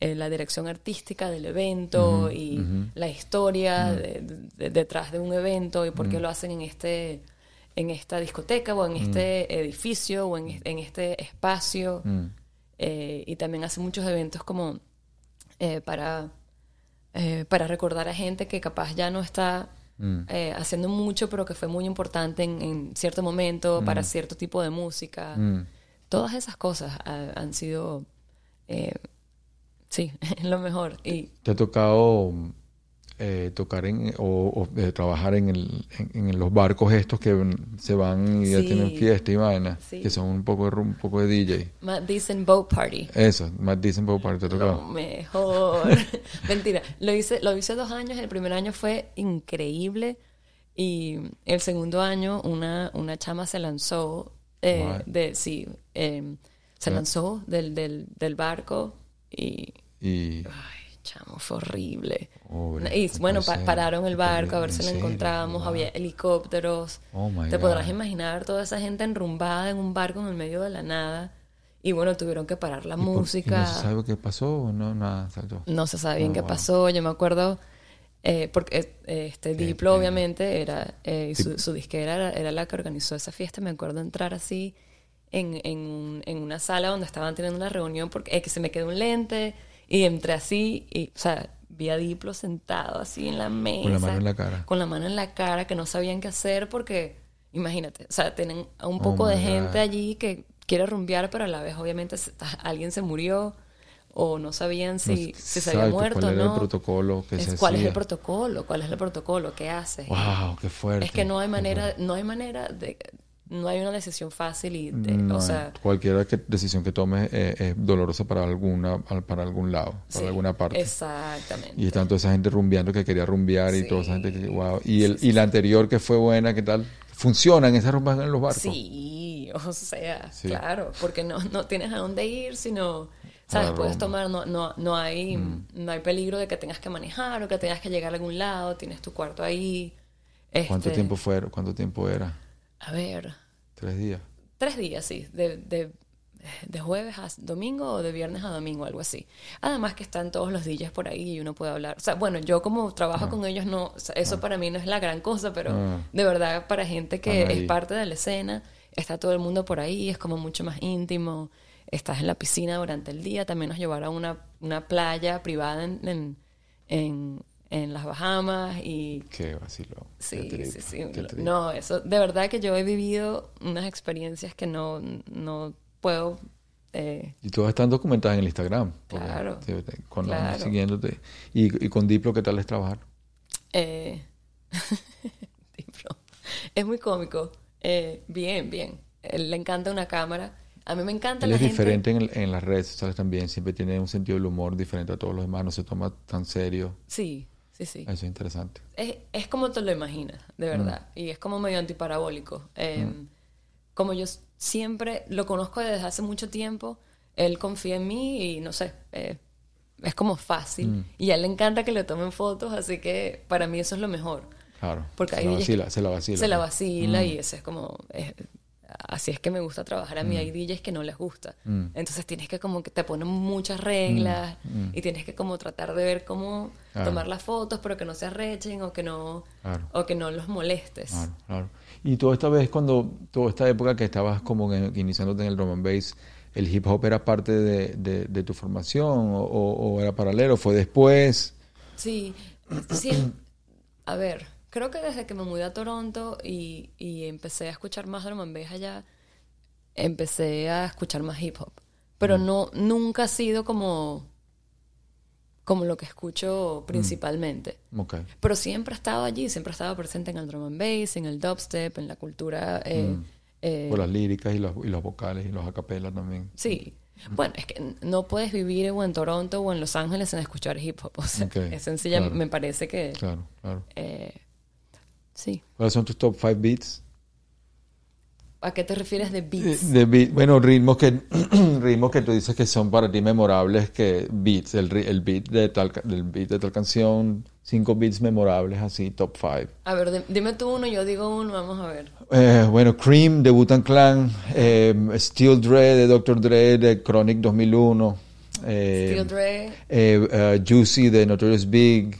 Speaker 4: eh, la dirección artística del evento y la historia de- de- detrás de un evento y por qué lo hacen en este en esta discoteca o en este edificio o en, en este espacio. Eh, y también hace muchos eventos como eh, para eh, para recordar a gente que capaz ya no está haciendo mucho, pero que fue muy importante en, en cierto momento, para cierto tipo de música. Todas esas cosas ha- han sido, sí, *laughs* lo mejor. Y
Speaker 3: ¿Te ha tocado eh, tocar en, o, o, eh, trabajar en, el, en, en los barcos estos que se van y ya tienen fiesta y vaina?
Speaker 4: Sí.
Speaker 3: Que son un poco de, un poco de DJ.
Speaker 4: Matt Decent Boat Party.
Speaker 3: Eso, más dicen por parte, ¿te ha
Speaker 4: Lo mejor. *laughs* *laughs* Mentira. Lo hice, lo hice dos años. El primer año fue increíble. Y el segundo año una, una chama se lanzó. eh, de, sí, eh, se lanzó del, del, del barco y...
Speaker 3: Y...
Speaker 4: Ay, chamo, fue horrible.
Speaker 3: Pobre,
Speaker 4: y
Speaker 3: no
Speaker 4: bueno, pa- pararon el barco a ver si lo
Speaker 3: en serio,
Speaker 4: encontramos.
Speaker 3: wow.
Speaker 4: Había helicópteros.
Speaker 3: Oh, my
Speaker 4: Te
Speaker 3: God.
Speaker 4: podrás imaginar toda esa gente enrumbada en un barco en el medio de la nada. Y bueno, tuvieron que parar la
Speaker 3: ¿Y por- y
Speaker 4: música.
Speaker 3: ¿No se sabe qué pasó o no? Nada, exacto.
Speaker 4: No se sabe bien
Speaker 3: Oh,
Speaker 4: qué
Speaker 3: wow.
Speaker 4: pasó. Yo me acuerdo, eh, porque eh, este Diplo,
Speaker 3: eh,
Speaker 4: obviamente, era eh, y su disquera era, era la que organizó esa fiesta. Me acuerdo entrar así en, en, en una sala donde estaban teniendo una reunión porque eh, que se me quedó un lente y entré así y, o sea, vi a Diplo sentado así en la mesa.
Speaker 3: Con la mano en la cara.
Speaker 4: Con la mano en la cara, que no sabían qué hacer porque, imagínate, o sea, tienen a un
Speaker 3: Oh,
Speaker 4: poco de gente
Speaker 3: God.
Speaker 4: allí que quiere rumbear, pero a la vez obviamente se- alguien se murió o no sabían si,
Speaker 3: No,
Speaker 4: si se había muerto
Speaker 3: ¿Cuál
Speaker 4: o
Speaker 3: era
Speaker 4: no.
Speaker 3: el protocolo que
Speaker 4: Es-
Speaker 3: se
Speaker 4: ¿Cuál es el protocolo? ¿Cuál es el protocolo? ¿Qué haces?
Speaker 3: Wow, qué fuerte.
Speaker 4: Es que no hay manera, no hay manera de, no hay una decisión fácil y, de-
Speaker 3: No,
Speaker 4: o sea,
Speaker 3: cualquier que- decisión que tomes eh, es dolorosa para alguna para algún lado, para
Speaker 4: sí,
Speaker 3: alguna parte.
Speaker 4: Exactamente.
Speaker 3: Y está toda esa gente rumbeando que quería rumbear y toda esa gente que
Speaker 4: Sí.
Speaker 3: wow. Y el y la anterior que fue buena, ¿qué tal? Funcionan esas rumbas en los barcos.
Speaker 4: Sí, o sea,
Speaker 3: Sí.
Speaker 4: claro, porque no, no tienes a dónde ir, sino, ¿sabes? Puedes tomar, no, no, no hay,
Speaker 3: Mm.
Speaker 4: no hay peligro de que tengas que manejar o que tengas que llegar a algún lado, tienes tu cuarto ahí.
Speaker 3: ¿Cuánto
Speaker 4: Este,
Speaker 3: tiempo fue? ¿Cuánto tiempo era?
Speaker 4: A ver,
Speaker 3: Tres días.
Speaker 4: tres días, sí, de, de, de jueves a domingo o de viernes a domingo, algo así. Además que están todos los DJs por ahí y uno puede hablar. O sea, bueno, yo como trabajo con ellos, no, o sea, eso para mí no es la gran cosa, pero
Speaker 3: Ah.
Speaker 4: de verdad para gente que es parte de la escena, está todo el mundo por ahí, es como mucho más íntimo. Estás en la piscina durante el día, también nos llevaron a una, una playa privada en, en, en, en las Bahamas y
Speaker 3: Qué vacilo.
Speaker 4: Sí,
Speaker 3: Qué
Speaker 4: sí, sí. No, eso, de verdad que yo he vivido unas experiencias que no, no puedo. eh,
Speaker 3: Y todas están documentadas en el Instagram.
Speaker 4: Claro,
Speaker 3: te- te- Con
Speaker 4: claro.
Speaker 3: siguiéndote. Y, y con Diplo, ¿qué tal es trabajar?
Speaker 4: eh, *laughs* Diplo. es muy cómico. Eh, bien, bien. Él le encanta una cámara. A mí me encanta
Speaker 3: Él
Speaker 4: la
Speaker 3: es
Speaker 4: gente.
Speaker 3: diferente en, el- en las redes sociales también. Siempre tiene un sentido del humor diferente a todos los demás. No se toma tan serio.
Speaker 4: Sí, sí, sí.
Speaker 3: Eso es interesante.
Speaker 4: Es, es como te lo imaginas, de verdad. Y es como medio antiparabólico. Eh, Como yo siempre lo conozco desde hace mucho tiempo, él confía en mí y no sé, eh, es como fácil. Y a él le encanta que le tomen fotos, así que para mí eso es lo mejor.
Speaker 3: Claro.
Speaker 4: Porque
Speaker 3: se,
Speaker 4: hay
Speaker 3: la vacila,
Speaker 4: que-
Speaker 3: se la vacila.
Speaker 4: Se la vacila y ese es como... es- así es que me gusta trabajar a
Speaker 3: Mm.
Speaker 4: mí. Hay DJs que no les gusta. Entonces tienes que como que te ponen muchas reglas y tienes que como tratar de ver cómo
Speaker 3: Mm. Claro.
Speaker 4: tomar las fotos, pero que no se arrechen o que no,
Speaker 3: Claro.
Speaker 4: o que no los molestes.
Speaker 3: Claro, claro. Y toda esta vez, cuando, toda esta época que estabas como iniciándote en el drum and bass, ¿el hip hop era parte de, de- de tu formación o, o- o era paralelo? ¿Fue después?
Speaker 4: Sí, sí. A ver, creo que desde que me mudé a Toronto y, y empecé a escuchar más drum and bass allá, empecé a escuchar más hip hop. Pero no, nunca ha sido como, como lo que escucho principalmente.
Speaker 3: Ok.
Speaker 4: Pero siempre ha estado allí, siempre ha estado presente en el drum and bass, en el dubstep, en la cultura. eh, eh,
Speaker 3: Por las líricas y los, y los vocales y los acapelas también.
Speaker 4: Sí. Bueno, es que no puedes vivir o en Toronto o en Los Ángeles sin escuchar hip hop. *laughs* O sea,
Speaker 3: Ok,
Speaker 4: es sencilla,
Speaker 3: claro.
Speaker 4: me parece que...
Speaker 3: Claro, claro.
Speaker 4: eh, sí.
Speaker 3: ¿Cuáles son tus top 5 beats?
Speaker 4: ¿A qué te refieres de beats?
Speaker 3: De beat- bueno, ritmos que *clears throat* ritmos que tú dices que son para ti memorables, que beats, el, el beat de tal del beat de tal canción, cinco beats memorables así, top 5.
Speaker 4: A ver, di- dime tú uno, yo digo uno, vamos a ver.
Speaker 3: Eh, bueno, Cream de Wu-Tang Clan, eh, Steel Dre de Dr. Dre de Chronic 2001, eh,
Speaker 4: Steel Dre,
Speaker 3: eh, eh, Juicy de Notorious Big,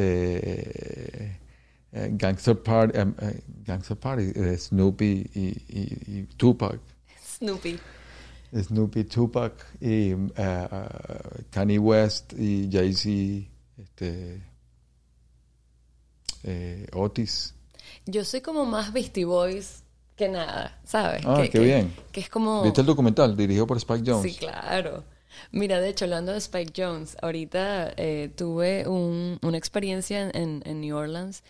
Speaker 3: eh, eh, Gangster Party, eh, eh, Gangster Party Snoopy y, y- y Tupac.
Speaker 4: Snoopy.
Speaker 3: Snoopy, Tupac y eh, Kanye West y Jay-Z, este, Otis.
Speaker 4: Yo soy como más Beastie Boys que nada, ¿sabes?
Speaker 3: Ah,
Speaker 4: que,
Speaker 3: qué
Speaker 4: que-
Speaker 3: bien.
Speaker 4: Que es como...
Speaker 3: ¿Viste el documental dirigido por Spike Jones?
Speaker 4: Sí, claro. Mira, de hecho, hablando de Spike Jones, ahorita eh, tuve un- una experiencia en, en- en New Orleans.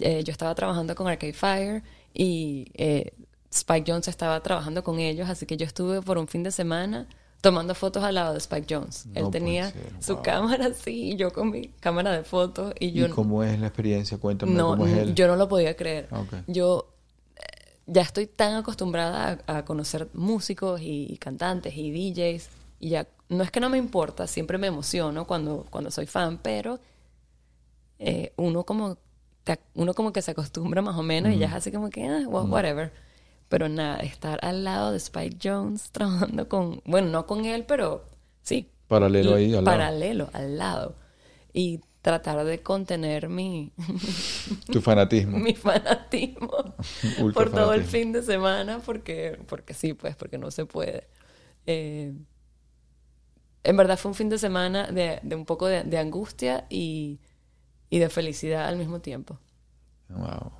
Speaker 4: Eh, yo estaba trabajando con Arcade Fire y eh, Spike Jones estaba trabajando con ellos, así que yo estuve por un fin de semana tomando fotos al lado de Spike Jones.
Speaker 3: No
Speaker 4: Él tenía
Speaker 3: ser,
Speaker 4: su
Speaker 3: wow.
Speaker 4: cámara así y yo con mi cámara de fotos y yo
Speaker 3: ¿Y cómo es la experiencia? Cuéntame
Speaker 4: no,
Speaker 3: cómo es él.
Speaker 4: yo no lo podía creer.
Speaker 3: Ah, ok.
Speaker 4: Yo eh, ya estoy tan acostumbrada a, a conocer músicos y, y cantantes y DJs y ya no es que no me importa, siempre me emociono cuando, cuando soy fan, pero eh, uno como te- uno como que se acostumbra más o menos y ya es así como que ah, well, whatever. Pero nada, estar al lado de Spike Jones *laughs* trabajando con, bueno, no con él, pero sí.
Speaker 3: Paralelo ahí, al lado.
Speaker 4: Paralelo, al lado. Y tratar de contener mi, *laughs*
Speaker 3: Tu fanatismo.
Speaker 4: mi fanatismo *laughs* por todo el fin de semana porque porque sí pues porque no se puede Eh, en verdad fue un fin de semana de, de un poco de, de angustia y, y de felicidad al mismo tiempo
Speaker 3: Wow.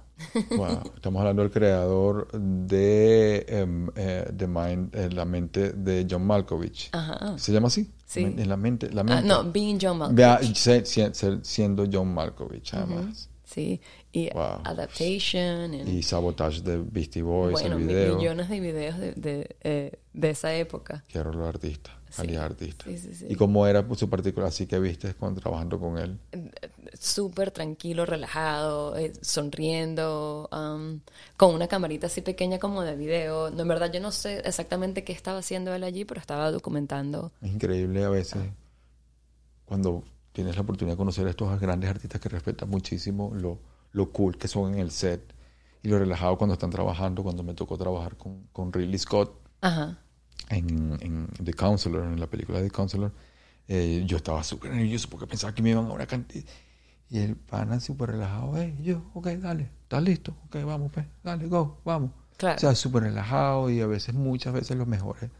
Speaker 3: Wow. *laughs* Estamos hablando del creador de, em, eh, The Mind, eh, la mente de John Malkovich.
Speaker 4: Ajá.
Speaker 3: ¿Se llama así?
Speaker 4: Sí.
Speaker 3: En la mente. La
Speaker 4: Ah,
Speaker 3: mente.
Speaker 4: no Being John Malkovich
Speaker 3: siendo John Malkovich, además.
Speaker 4: sí y
Speaker 3: Wow.
Speaker 4: Adaptation and-
Speaker 3: Y Sabotage de Beastie Boys,
Speaker 4: bueno
Speaker 3: el video.
Speaker 4: millones de videos de, de, eh, de esa época
Speaker 3: Quiero los artistas,
Speaker 4: Sí.
Speaker 3: Calidad artista.
Speaker 4: Sí, sí.
Speaker 3: ¿Y cómo era pues, su particular así que viste con, trabajando con él?
Speaker 4: súper tranquilo, relajado, eh, sonriendo, um, con una camarita así pequeña como de video. No, en verdad yo no sé exactamente qué estaba haciendo él allí, pero estaba documentando.
Speaker 3: Es increíble a veces cuando tienes la oportunidad de conocer a estos grandes artistas que respetan muchísimo lo, lo cool que son en el set y lo relajado cuando están trabajando. Cuando me tocó trabajar con, con Ridley Scott
Speaker 4: Ajá.
Speaker 3: En, en The Counselor, en la película de The Counselor, eh, yo estaba súper nervioso porque pensaba que me iban a una cantidad. Y el pana súper relajado, hey, yo, ok, dale, ¿estás listo? Ok, vamos, pues, dale, go, vamos.
Speaker 4: Claro.
Speaker 3: O sea, súper relajado y a veces, muchas veces los mejores,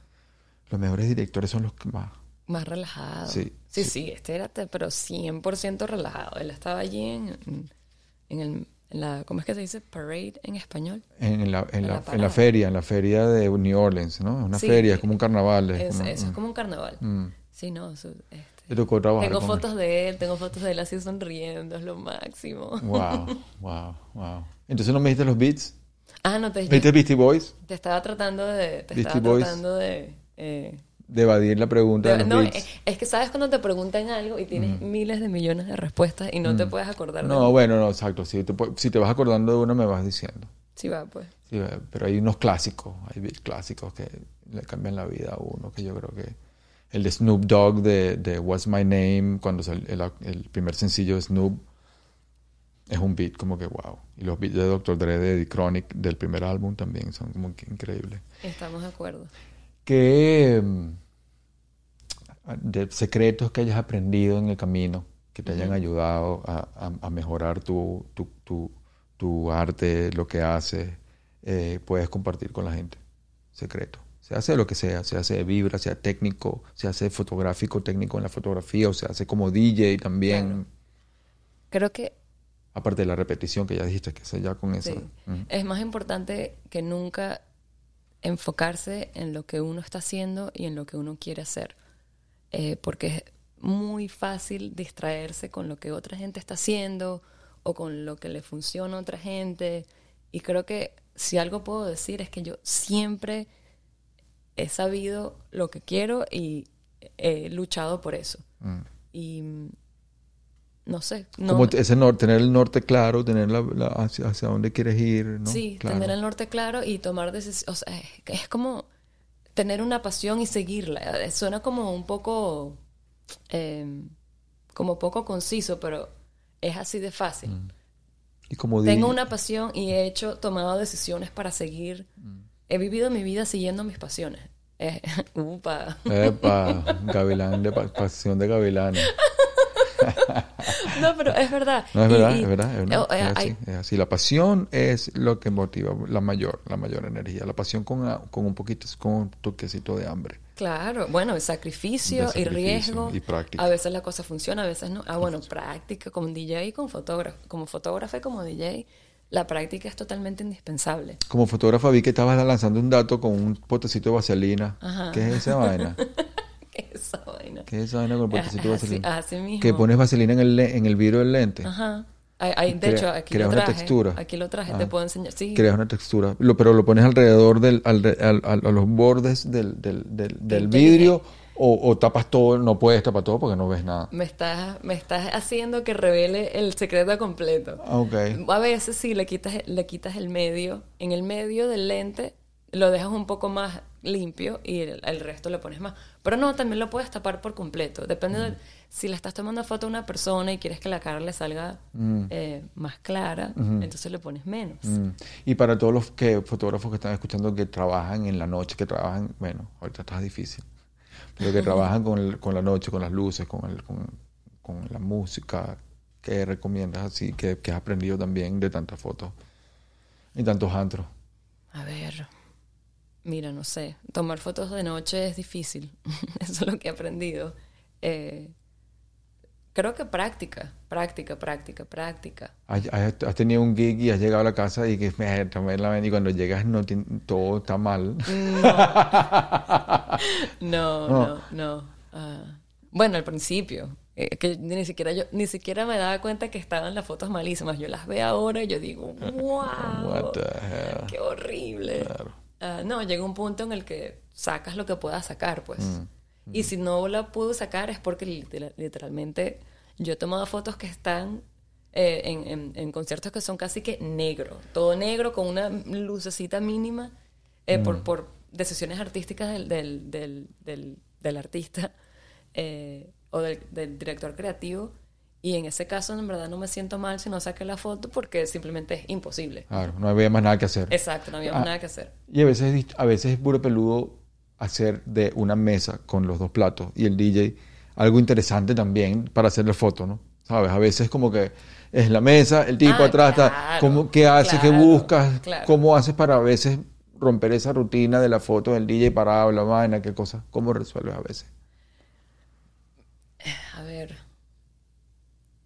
Speaker 3: los mejores directores son los que más...
Speaker 4: Más relajado.
Speaker 3: Sí,
Speaker 4: sí,
Speaker 3: sí.
Speaker 4: sí, este era pero 100% relajado. Él estaba allí en, en el, en la, ¿cómo es que se dice? Parade en español.
Speaker 3: En, la, en,
Speaker 4: En
Speaker 3: la,
Speaker 4: la
Speaker 3: en la feria, en la feria de New Orleans, ¿no? Es una
Speaker 4: Sí,
Speaker 3: feria, es como un carnaval. Es
Speaker 4: Es-
Speaker 3: como-
Speaker 4: eso es
Speaker 3: mm.
Speaker 4: como un carnaval.
Speaker 3: Mm.
Speaker 4: Sí, no, eso, este,
Speaker 3: Te tocó trabajar
Speaker 4: Tengo fotos de él, tengo fotos de él así sonriendo, es lo máximo.
Speaker 3: Wow, wow, wow. Entonces no me dijiste los beats.
Speaker 4: Ah, no te
Speaker 3: ¿Viste Beastie Boys?
Speaker 4: Te estaba tratando de. Te
Speaker 3: Beastie
Speaker 4: estaba
Speaker 3: Boys.
Speaker 4: tratando de. eh,
Speaker 3: De evadir la pregunta de,
Speaker 4: no, es, es que sabes cuando te preguntan algo y tienes miles de millones de respuestas y no te puedes acordar de
Speaker 3: Mm. No, bueno, no, exacto. Si te, si te vas acordando de uno, me vas diciendo.
Speaker 4: Sí, va, pues.
Speaker 3: Sí, eh, pero hay unos clásicos, hay beats clásicos que le cambian la vida a uno, que yo creo que... El de Snoop Dogg de, de What's My Name, cuando salió el, el primer sencillo de Snoop, es un beat como que wow. Y los beats de Dr. Dre de The Chronic del primer álbum también son como que increíbles.
Speaker 4: Estamos de acuerdo.
Speaker 3: ¿Qué mm, de secretos que hayas aprendido en el camino que te hayan ayudado a, a- a mejorar tu, tu, tu- tu arte, lo que haces, eh, puedes compartir con la gente? Secreto. Se hace lo que sea, se hace de vibra, sea técnico, se hace fotográfico, técnico en la fotografía, o se hace como DJ también,
Speaker 4: Claro. Creo que
Speaker 3: aparte de la repetición que ya dijiste, que se ya con eso. Ujú.
Speaker 4: es más importante que nunca enfocarse en lo que uno está haciendo y en lo que uno quiere hacer. eh, porque es muy fácil distraerse con lo que otra gente está haciendo o con lo que le funciona a otra gente. Y creo que si algo puedo decir es que yo siempre he sabido lo que quiero y he luchado por eso. Y mm, no sé. No,
Speaker 3: Como ese norte, tener el norte claro, tener la, la- hacia, hacia dónde quieres ir, ¿no?
Speaker 4: Sí,
Speaker 3: Claro.
Speaker 4: tener el norte claro y tomar decisiones. O sea, es, como tener una pasión y seguirla. Eh, Suena como un poco. eh, como poco conciso, pero es así de fácil.
Speaker 3: Y como di-
Speaker 4: Tengo una pasión y he hecho, tomado decisiones para seguir. He vivido mi vida siguiendo mis pasiones. Eh, *laughs* upa.
Speaker 3: Epa, gavilán de pa- pasión de gavilanes. *laughs* *laughs*
Speaker 4: No, pero es verdad.
Speaker 3: No, es verdad,
Speaker 4: y-
Speaker 3: es verdad, es verdad.
Speaker 4: eh,
Speaker 3: es, así, es así. La pasión es lo que motiva la mayor, la mayor energía. La pasión con, a- con un poquito, con un toquecito de hambre.
Speaker 4: Claro, bueno, el sacrificio, y riesgo.
Speaker 3: y práctica.
Speaker 4: A veces la cosa funciona, a veces no. Ah, bueno, práctica como DJ y con fotógrafo. Como fotógrafo y como DJ, la práctica es totalmente indispensable.
Speaker 3: Como fotógrafa vi que estabas lanzando un dato con un potecito de vaselina.
Speaker 4: Ajá.
Speaker 3: ¿Qué es esa vaina? *laughs*
Speaker 4: ¿Qué es esa vaina?
Speaker 3: ¿Qué es esa vaina con el potecito de
Speaker 4: Así-
Speaker 3: vaselina?
Speaker 4: así mismo.
Speaker 3: Que pones vaselina en el, en el vidrio del lente.
Speaker 4: Ajá. De
Speaker 3: Crea-
Speaker 4: hecho, aquí
Speaker 3: creas
Speaker 4: lo
Speaker 3: una
Speaker 4: traje.
Speaker 3: textura.
Speaker 4: Aquí lo traje,
Speaker 3: Ah.
Speaker 4: te puedo enseñar. Sí.
Speaker 3: Creas una textura. Lo, pero lo pones alrededor del, al- al- a los bordes del, del, del, del
Speaker 4: Inteligente.
Speaker 3: vidrio o, o tapas todo, no puedes tapar todo porque no ves nada.
Speaker 4: Me estás, me estás haciendo que revele el secreto completo.
Speaker 3: Ah, Ok.
Speaker 4: A veces sí le quitas, le quitas el medio. En el medio del lente lo dejas un poco más limpio y el, el resto le pones más. Pero no, también lo puedes tapar por completo. Depende de si le estás tomando foto a una persona y quieres que la cara le salga eh, más clara, entonces le pones menos.
Speaker 3: Mm. Y para todos los que, fotógrafos que están escuchando que trabajan en la noche, que trabajan, bueno, ahorita está difícil, pero que *laughs* trabajan con, el- con la noche, con las luces, con, el, con, con la música, ¿qué recomiendas así, que, que has aprendido también de tantas fotos y tantos antros?
Speaker 4: A ver, mira, no sé, tomar fotos de noche es difícil. *laughs* Eso es lo que he aprendido. Eh, creo que práctica, práctica, práctica, práctica.
Speaker 3: Has, has- tenido un gig y has llegado a la casa y que me tomé la y cuando llegas no todo está mal. *laughs*
Speaker 4: No, no, no. Ah, bueno, al principio. eh, que ni siquiera yo, ni siquiera me daba cuenta que estaban las fotos malísimas. Yo las veo ahora y yo digo, *laughs* wow, qué horrible.
Speaker 3: Claro.
Speaker 4: Ah, no, llega un punto en el que sacas lo que puedas sacar, pues.
Speaker 3: Mm,
Speaker 4: Y si no la puedo sacar es porque literal- literalmente yo he tomado fotos que están eh, en, en- en conciertos que son casi que negro, todo negro con una lucecita mínima eh,
Speaker 3: Mm.
Speaker 4: por, por decisiones artísticas del, del, del, del- artista eh, o del director creativo. Y en ese caso, en verdad, no me siento mal si no saqué la foto porque simplemente es imposible.
Speaker 3: Claro, no había más nada que hacer.
Speaker 4: Exacto, no había
Speaker 3: Ah.
Speaker 4: nada que hacer.
Speaker 3: Y a veces, a veces es puro peludo hacer de una mesa con los dos platos y el DJ algo interesante también para hacer la foto, ¿no? ¿Sabes? A veces como que es la mesa, el tipo
Speaker 4: Ah,
Speaker 3: atrás está, ¿cómo, ¿qué haces? ¿Qué
Speaker 4: claro,
Speaker 3: buscas?
Speaker 4: claro.
Speaker 3: ¿Cómo haces para a veces romper esa rutina de la foto del DJ parado, la vaina, qué cosa? ¿Cómo resuelves a veces?
Speaker 4: A ver,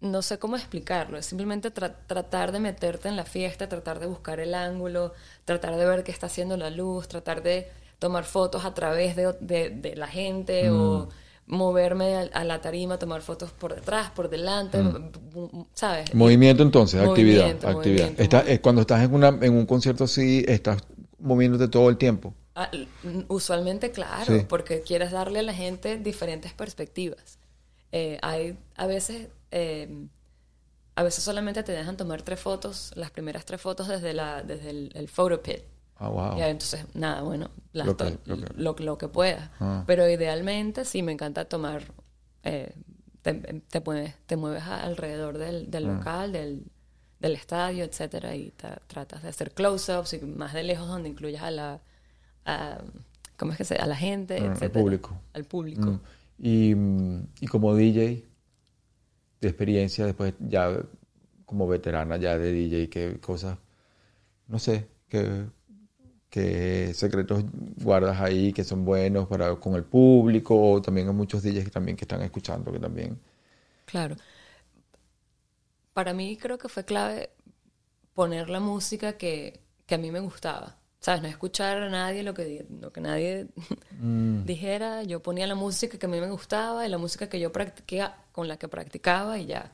Speaker 4: no sé cómo explicarlo, es simplemente tra- tratar de meterte en la fiesta, tratar de buscar el ángulo, tratar de ver qué está haciendo la luz, tratar de tomar fotos a través de, de- de la gente o moverme a, a la tarima, tomar fotos por detrás, por delante, bu- ¿sabes?
Speaker 3: Movimiento entonces, actividad.
Speaker 4: Movimiento,
Speaker 3: actividad. Está- cuando estás en, una, en un concierto así, estás moviéndote todo el tiempo.
Speaker 4: Ah, usualmente, claro,
Speaker 3: Sí.
Speaker 4: porque quieres darle a la gente diferentes perspectivas. Eh, hay a veces, eh, a veces solamente te dejan tomar tres fotos, las primeras tres fotos desde la, desde el, el photo pit.
Speaker 3: Ah, wow.
Speaker 4: Ya, entonces, nada, bueno, las
Speaker 3: Lo que- lo que-
Speaker 4: lo, lo que pueda.
Speaker 3: Ah.
Speaker 4: Pero idealmente sí me encanta tomar, eh, te, te, mueves, te mueves alrededor del, del
Speaker 3: Ah.
Speaker 4: local, del, del estadio, etcétera, y ta- tratas de hacer close-ups y más de lejos donde incluyas a la, a, ¿cómo es que se A la gente,
Speaker 3: Ah, al público.
Speaker 4: Al público.
Speaker 3: Mm. Y, mm, y como DJ, de experiencia, después ya como veterana ya de DJ, qué cosas, no sé, qué, qué secretos guardas ahí que son buenos para con el público, o también hay muchos DJs que también que están escuchando, que también...
Speaker 4: Claro. Para mí creo que fue clave poner la música que, que a mí me gustaba. ¿Sabes? No escuchar a nadie lo que, lo que nadie *laughs*
Speaker 3: Mm.
Speaker 4: dijera. Yo ponía la música que a mí me gustaba y la música que yo practiqué, con la que practicaba y ya.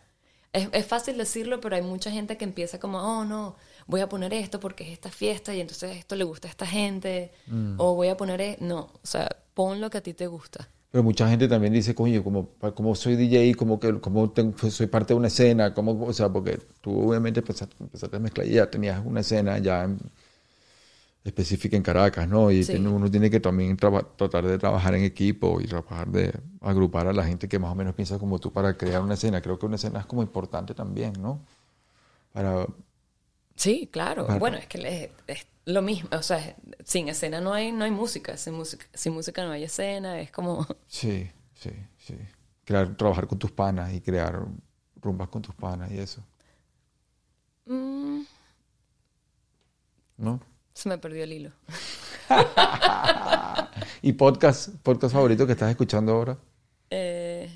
Speaker 4: Es, es fácil decirlo, pero hay mucha gente que empieza como, oh, no, voy a poner esto porque es esta fiesta y entonces esto le gusta a esta gente.
Speaker 3: Mm.
Speaker 4: O voy a poner... e-". No, o sea, pon lo que a ti te gusta.
Speaker 3: Pero mucha gente también dice, coño, como, como soy DJ, como que como tengo- pues, soy parte de una escena, como, o sea, porque tú obviamente empezaste, empezaste a mezclar y ya tenías una escena ya en- específica en Caracas, ¿no? Y
Speaker 4: Sí.
Speaker 3: tiene- uno tiene que también tratar de trabajar en equipo y trabajar de agrupar a la gente que más o menos piensa como tú para crear una escena. Creo que una escena es como importante también, ¿no? Para,
Speaker 4: Sí, claro. Bueno, es que es lo mismo. O sea, sin escena no hay, no hay música. Sin música, sin música no hay escena. Es como... *laughs*
Speaker 3: sí, sí, sí. Crear, trabajar con tus panas y crear rumbas con tus panas y eso,
Speaker 4: mm,
Speaker 3: ¿no?
Speaker 4: Se me perdió el hilo. *laughs*
Speaker 3: ¿Y podcast, podcast favorito que estás escuchando ahora?
Speaker 4: Eh,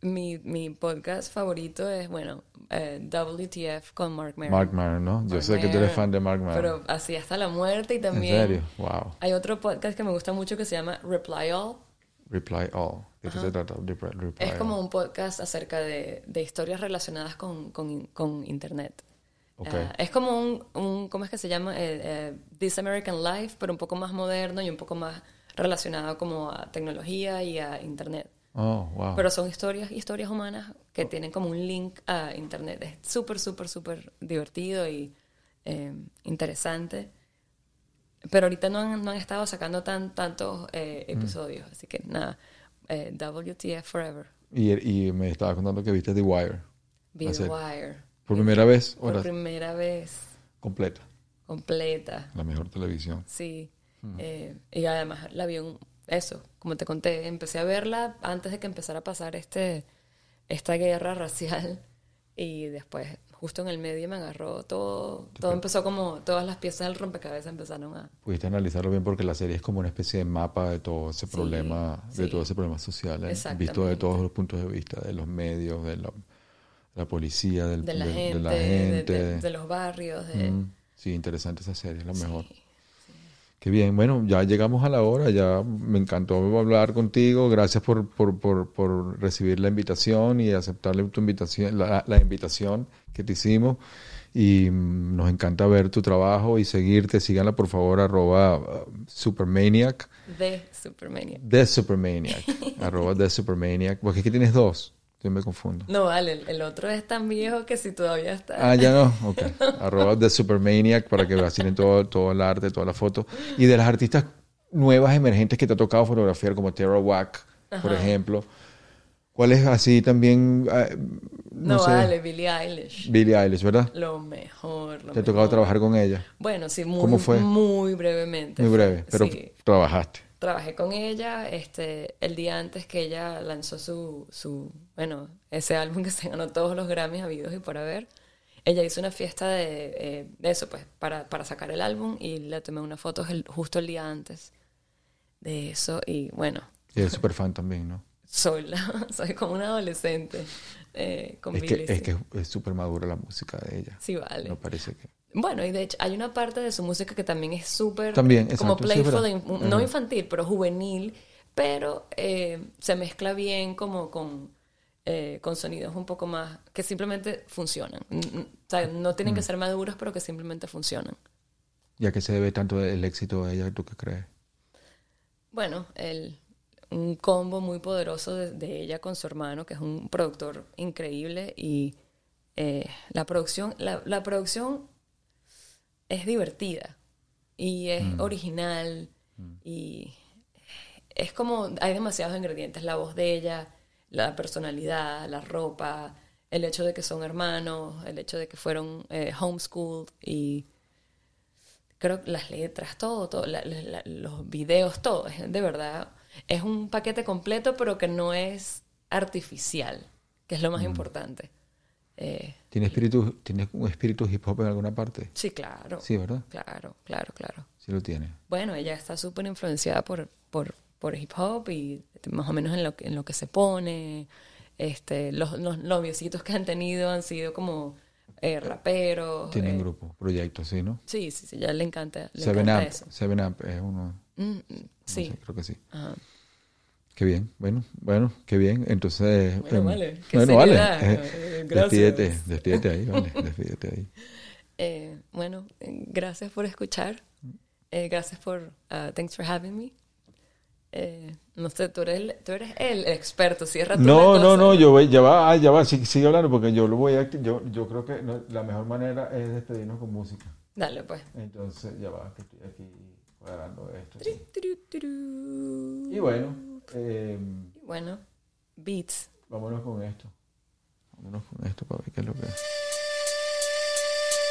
Speaker 4: mi, mi podcast favorito es, bueno, eh, WTF con Mark Maron.
Speaker 3: Mark Maron, ¿no? Yo sé que tú eres fan de Mark Maron.
Speaker 4: Pero así hasta la muerte y
Speaker 3: ¿En
Speaker 4: también...
Speaker 3: serio? Wow.
Speaker 4: Hay otro podcast que me gusta mucho que se llama Reply All.
Speaker 3: Reply All. ¿De qué se trata? Reply, reply
Speaker 4: Es como un podcast acerca de, de historias relacionadas con, con, con Internet. Ah, es como un, un, ¿cómo es que se llama? Eh, eh, This American Life, pero un poco más moderno y un poco más relacionado como a tecnología y a Internet.
Speaker 3: Oh, wow.
Speaker 4: Pero son historias, historias humanas que tienen como un link a Internet. Es súper, súper, súper divertido y eh, interesante. Pero ahorita no han, no han estado sacando tan, tantos eh,
Speaker 3: Mm.
Speaker 4: episodios. Así que nada, WTF Forever.
Speaker 3: y, y me estaba contando que viste The Wire.
Speaker 4: The. Wire.
Speaker 3: ¿Por primera vez?
Speaker 4: Por primera vez
Speaker 3: completa.
Speaker 4: completa.
Speaker 3: La mejor televisión.
Speaker 4: Sí. Eh, y además la vi un, eso, como te conté, empecé a verla antes de que empezara a pasar este esta guerra racial *laughs* y después justo en el medio me agarró todo, todo empezó como todas las piezas del rompecabezas empezaron a
Speaker 3: Pudiste analizarlo bien porque la serie es como una especie de mapa de todo ese
Speaker 4: Sí,
Speaker 3: problema, de
Speaker 4: sí.
Speaker 3: todo ese problema social, ¿eh? visto de todos los puntos de vista, de los medios, de la, la policía, del,
Speaker 4: de la
Speaker 3: de- de
Speaker 4: gente,
Speaker 3: la
Speaker 4: de,
Speaker 3: gente.
Speaker 4: de- de los barrios, de
Speaker 3: Mm, sí, interesante esa serie, es la mejor.
Speaker 4: Sí,
Speaker 3: Qué bien, bueno, ya llegamos a la hora, ya me encantó hablar contigo, gracias por, por, por, por recibir la invitación y aceptarle tu invitación, la, la invitación que te hicimos y mm, nos encanta ver tu trabajo y seguirte, síganla por favor, arroba uh, Supermaniac,
Speaker 4: de Supermania.
Speaker 3: The Supermaniac, arroba The Supermaniac, porque aquí tienes dos, yo me confundo.
Speaker 4: No, vale, el, el otro es tan viejo que si todavía está.
Speaker 3: Ah, ya no, *laughs* ok. Arroba The Supermaniac para que vacilen todo, todo el arte, toda la foto. Y de las artistas nuevas emergentes que te ha tocado fotografiar, como Tara Wack, por ejemplo. ¿Cuál es así también? ah, no,
Speaker 4: no,
Speaker 3: sé,
Speaker 4: vale, Billie Eilish.
Speaker 3: Billie Eilish, ¿verdad?
Speaker 4: Lo mejor. Lo
Speaker 3: Te ha tocado trabajar con ella.
Speaker 4: Bueno, sí, muy,
Speaker 3: ¿Cómo fue?
Speaker 4: muy brevemente.
Speaker 3: Muy breve, pero
Speaker 4: Sí,
Speaker 3: trabajaste.
Speaker 4: Trabajé con ella este, el día antes que ella lanzó su, su, bueno, ese álbum que se ganó todos los Grammys habidos y por haber. Ella hizo una fiesta de, eh, de eso, pues, para, para sacar el álbum y le tomé unas fotos el- justo el día antes de eso y bueno,
Speaker 3: Y eres súper fan también, ¿no?
Speaker 4: soy, la, *laughs* soy como una adolescente eh, con
Speaker 3: Es que, es que es súper madura la música de ella.
Speaker 4: Sí, vale.
Speaker 3: No parece que...
Speaker 4: Bueno, y de hecho hay una parte de su música que también es súper
Speaker 3: También,
Speaker 4: como
Speaker 3: exacto, sí, es
Speaker 4: playful, no infantil, pero juvenil, pero eh, se mezcla bien como con, eh, con sonidos un poco más que simplemente funcionan. O sea, no tienen que ser maduros, pero que simplemente funcionan.
Speaker 3: ¿Y a qué se debe tanto el éxito de ella, tú qué crees?
Speaker 4: Bueno, el, un combo muy poderoso de, de ella con su hermano, que es un productor increíble, y eh, la producción, la, la producción es divertida y es original y es como hay demasiados ingredientes, la voz de ella, la personalidad, la ropa, el hecho de que son hermanos, el hecho de que fueron eh, homeschooled y creo que las letras, todo, todo la- la- los videos, todo, es, de verdad, es un paquete completo, pero que no es artificial, que es lo más importante. Eh,
Speaker 3: ¿Tiene, espíritu, ¿Tiene un espíritu hip hop en alguna parte?
Speaker 4: sí, claro.
Speaker 3: Sí, ¿verdad?
Speaker 4: Claro, claro, claro.
Speaker 3: Sí lo tiene.
Speaker 4: Bueno, ella está súper influenciada por, por, por hip hop y más o menos en lo, que- en lo que se pone. Este, los, los noviecitos que han tenido han sido como eh, raperos.
Speaker 3: Tienen
Speaker 4: eh,
Speaker 3: grupos, proyectos, sí, ¿no?
Speaker 4: Sí, sí, sí, ya le encanta. Le
Speaker 3: Seven
Speaker 4: encanta
Speaker 3: Up,
Speaker 4: eso.
Speaker 3: Seven Up es uno.
Speaker 4: Mm, mm,
Speaker 3: no
Speaker 4: sí.
Speaker 3: sé, creo que sí.
Speaker 4: Ajá.
Speaker 3: Qué bien, bueno, bueno, qué bien. Entonces,
Speaker 4: Bueno,
Speaker 3: em,
Speaker 4: vale, qué
Speaker 3: bueno, vale. Eh,
Speaker 4: eh,
Speaker 3: despídete, despídete ahí, vale, *laughs* despídete ahí.
Speaker 4: Eh, bueno, eh, gracias por escuchar. Eh, gracias por. ah, thanks for having me. Eh, no sé, tú eres, el, tú eres el experto. Cierra la
Speaker 3: No, no, no, yo voy, ya va, ah, ya va, sigue, sigue hablando porque yo lo voy a, yo, yo creo que no, la mejor manera es despedirnos con música.
Speaker 4: Dale, pues.
Speaker 3: Entonces, ya va, que estoy aquí cuadrando esto. Y bueno, eh,
Speaker 4: bueno, beats.
Speaker 3: vámonos con esto. Vámonos con esto para ver qué es lo que es.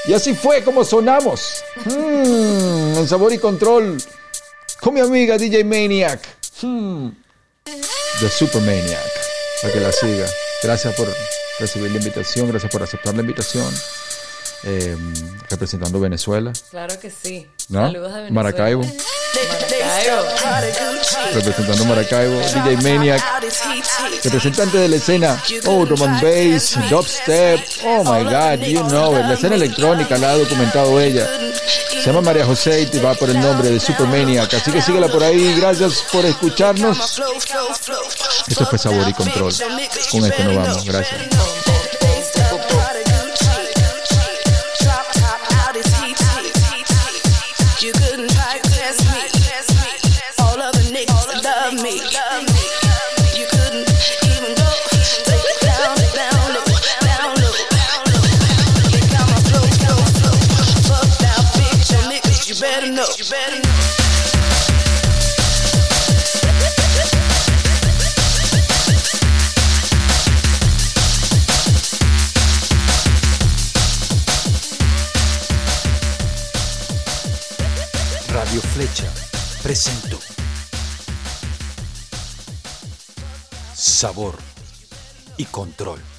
Speaker 3: Y así fue como sonamos. Mm, en sabor y control. Con mi amiga DJ Maniac. Mm. The Super Maniac. Para que la siga. Gracias por recibir la invitación. Gracias por aceptar la invitación. Eh, representando Venezuela.
Speaker 4: Claro que sí.
Speaker 3: ¿No?
Speaker 4: Saludos de Venezuela.
Speaker 3: Maracaibo. Representando Maracaibo. DJ Maniac. Representante de la escena, oh, drum and bass, dubstep, oh my god, you know. La escena electrónica la ha documentado ella. Se llama María José y te va por el nombre de Supermaniac. Así que síguela por ahí. Gracias por escucharnos. Esto fue Sabor y Control. Con esto nos vamos. Gracias.
Speaker 2: You better.
Speaker 1: Radio Flecha presentó Sabor y Control.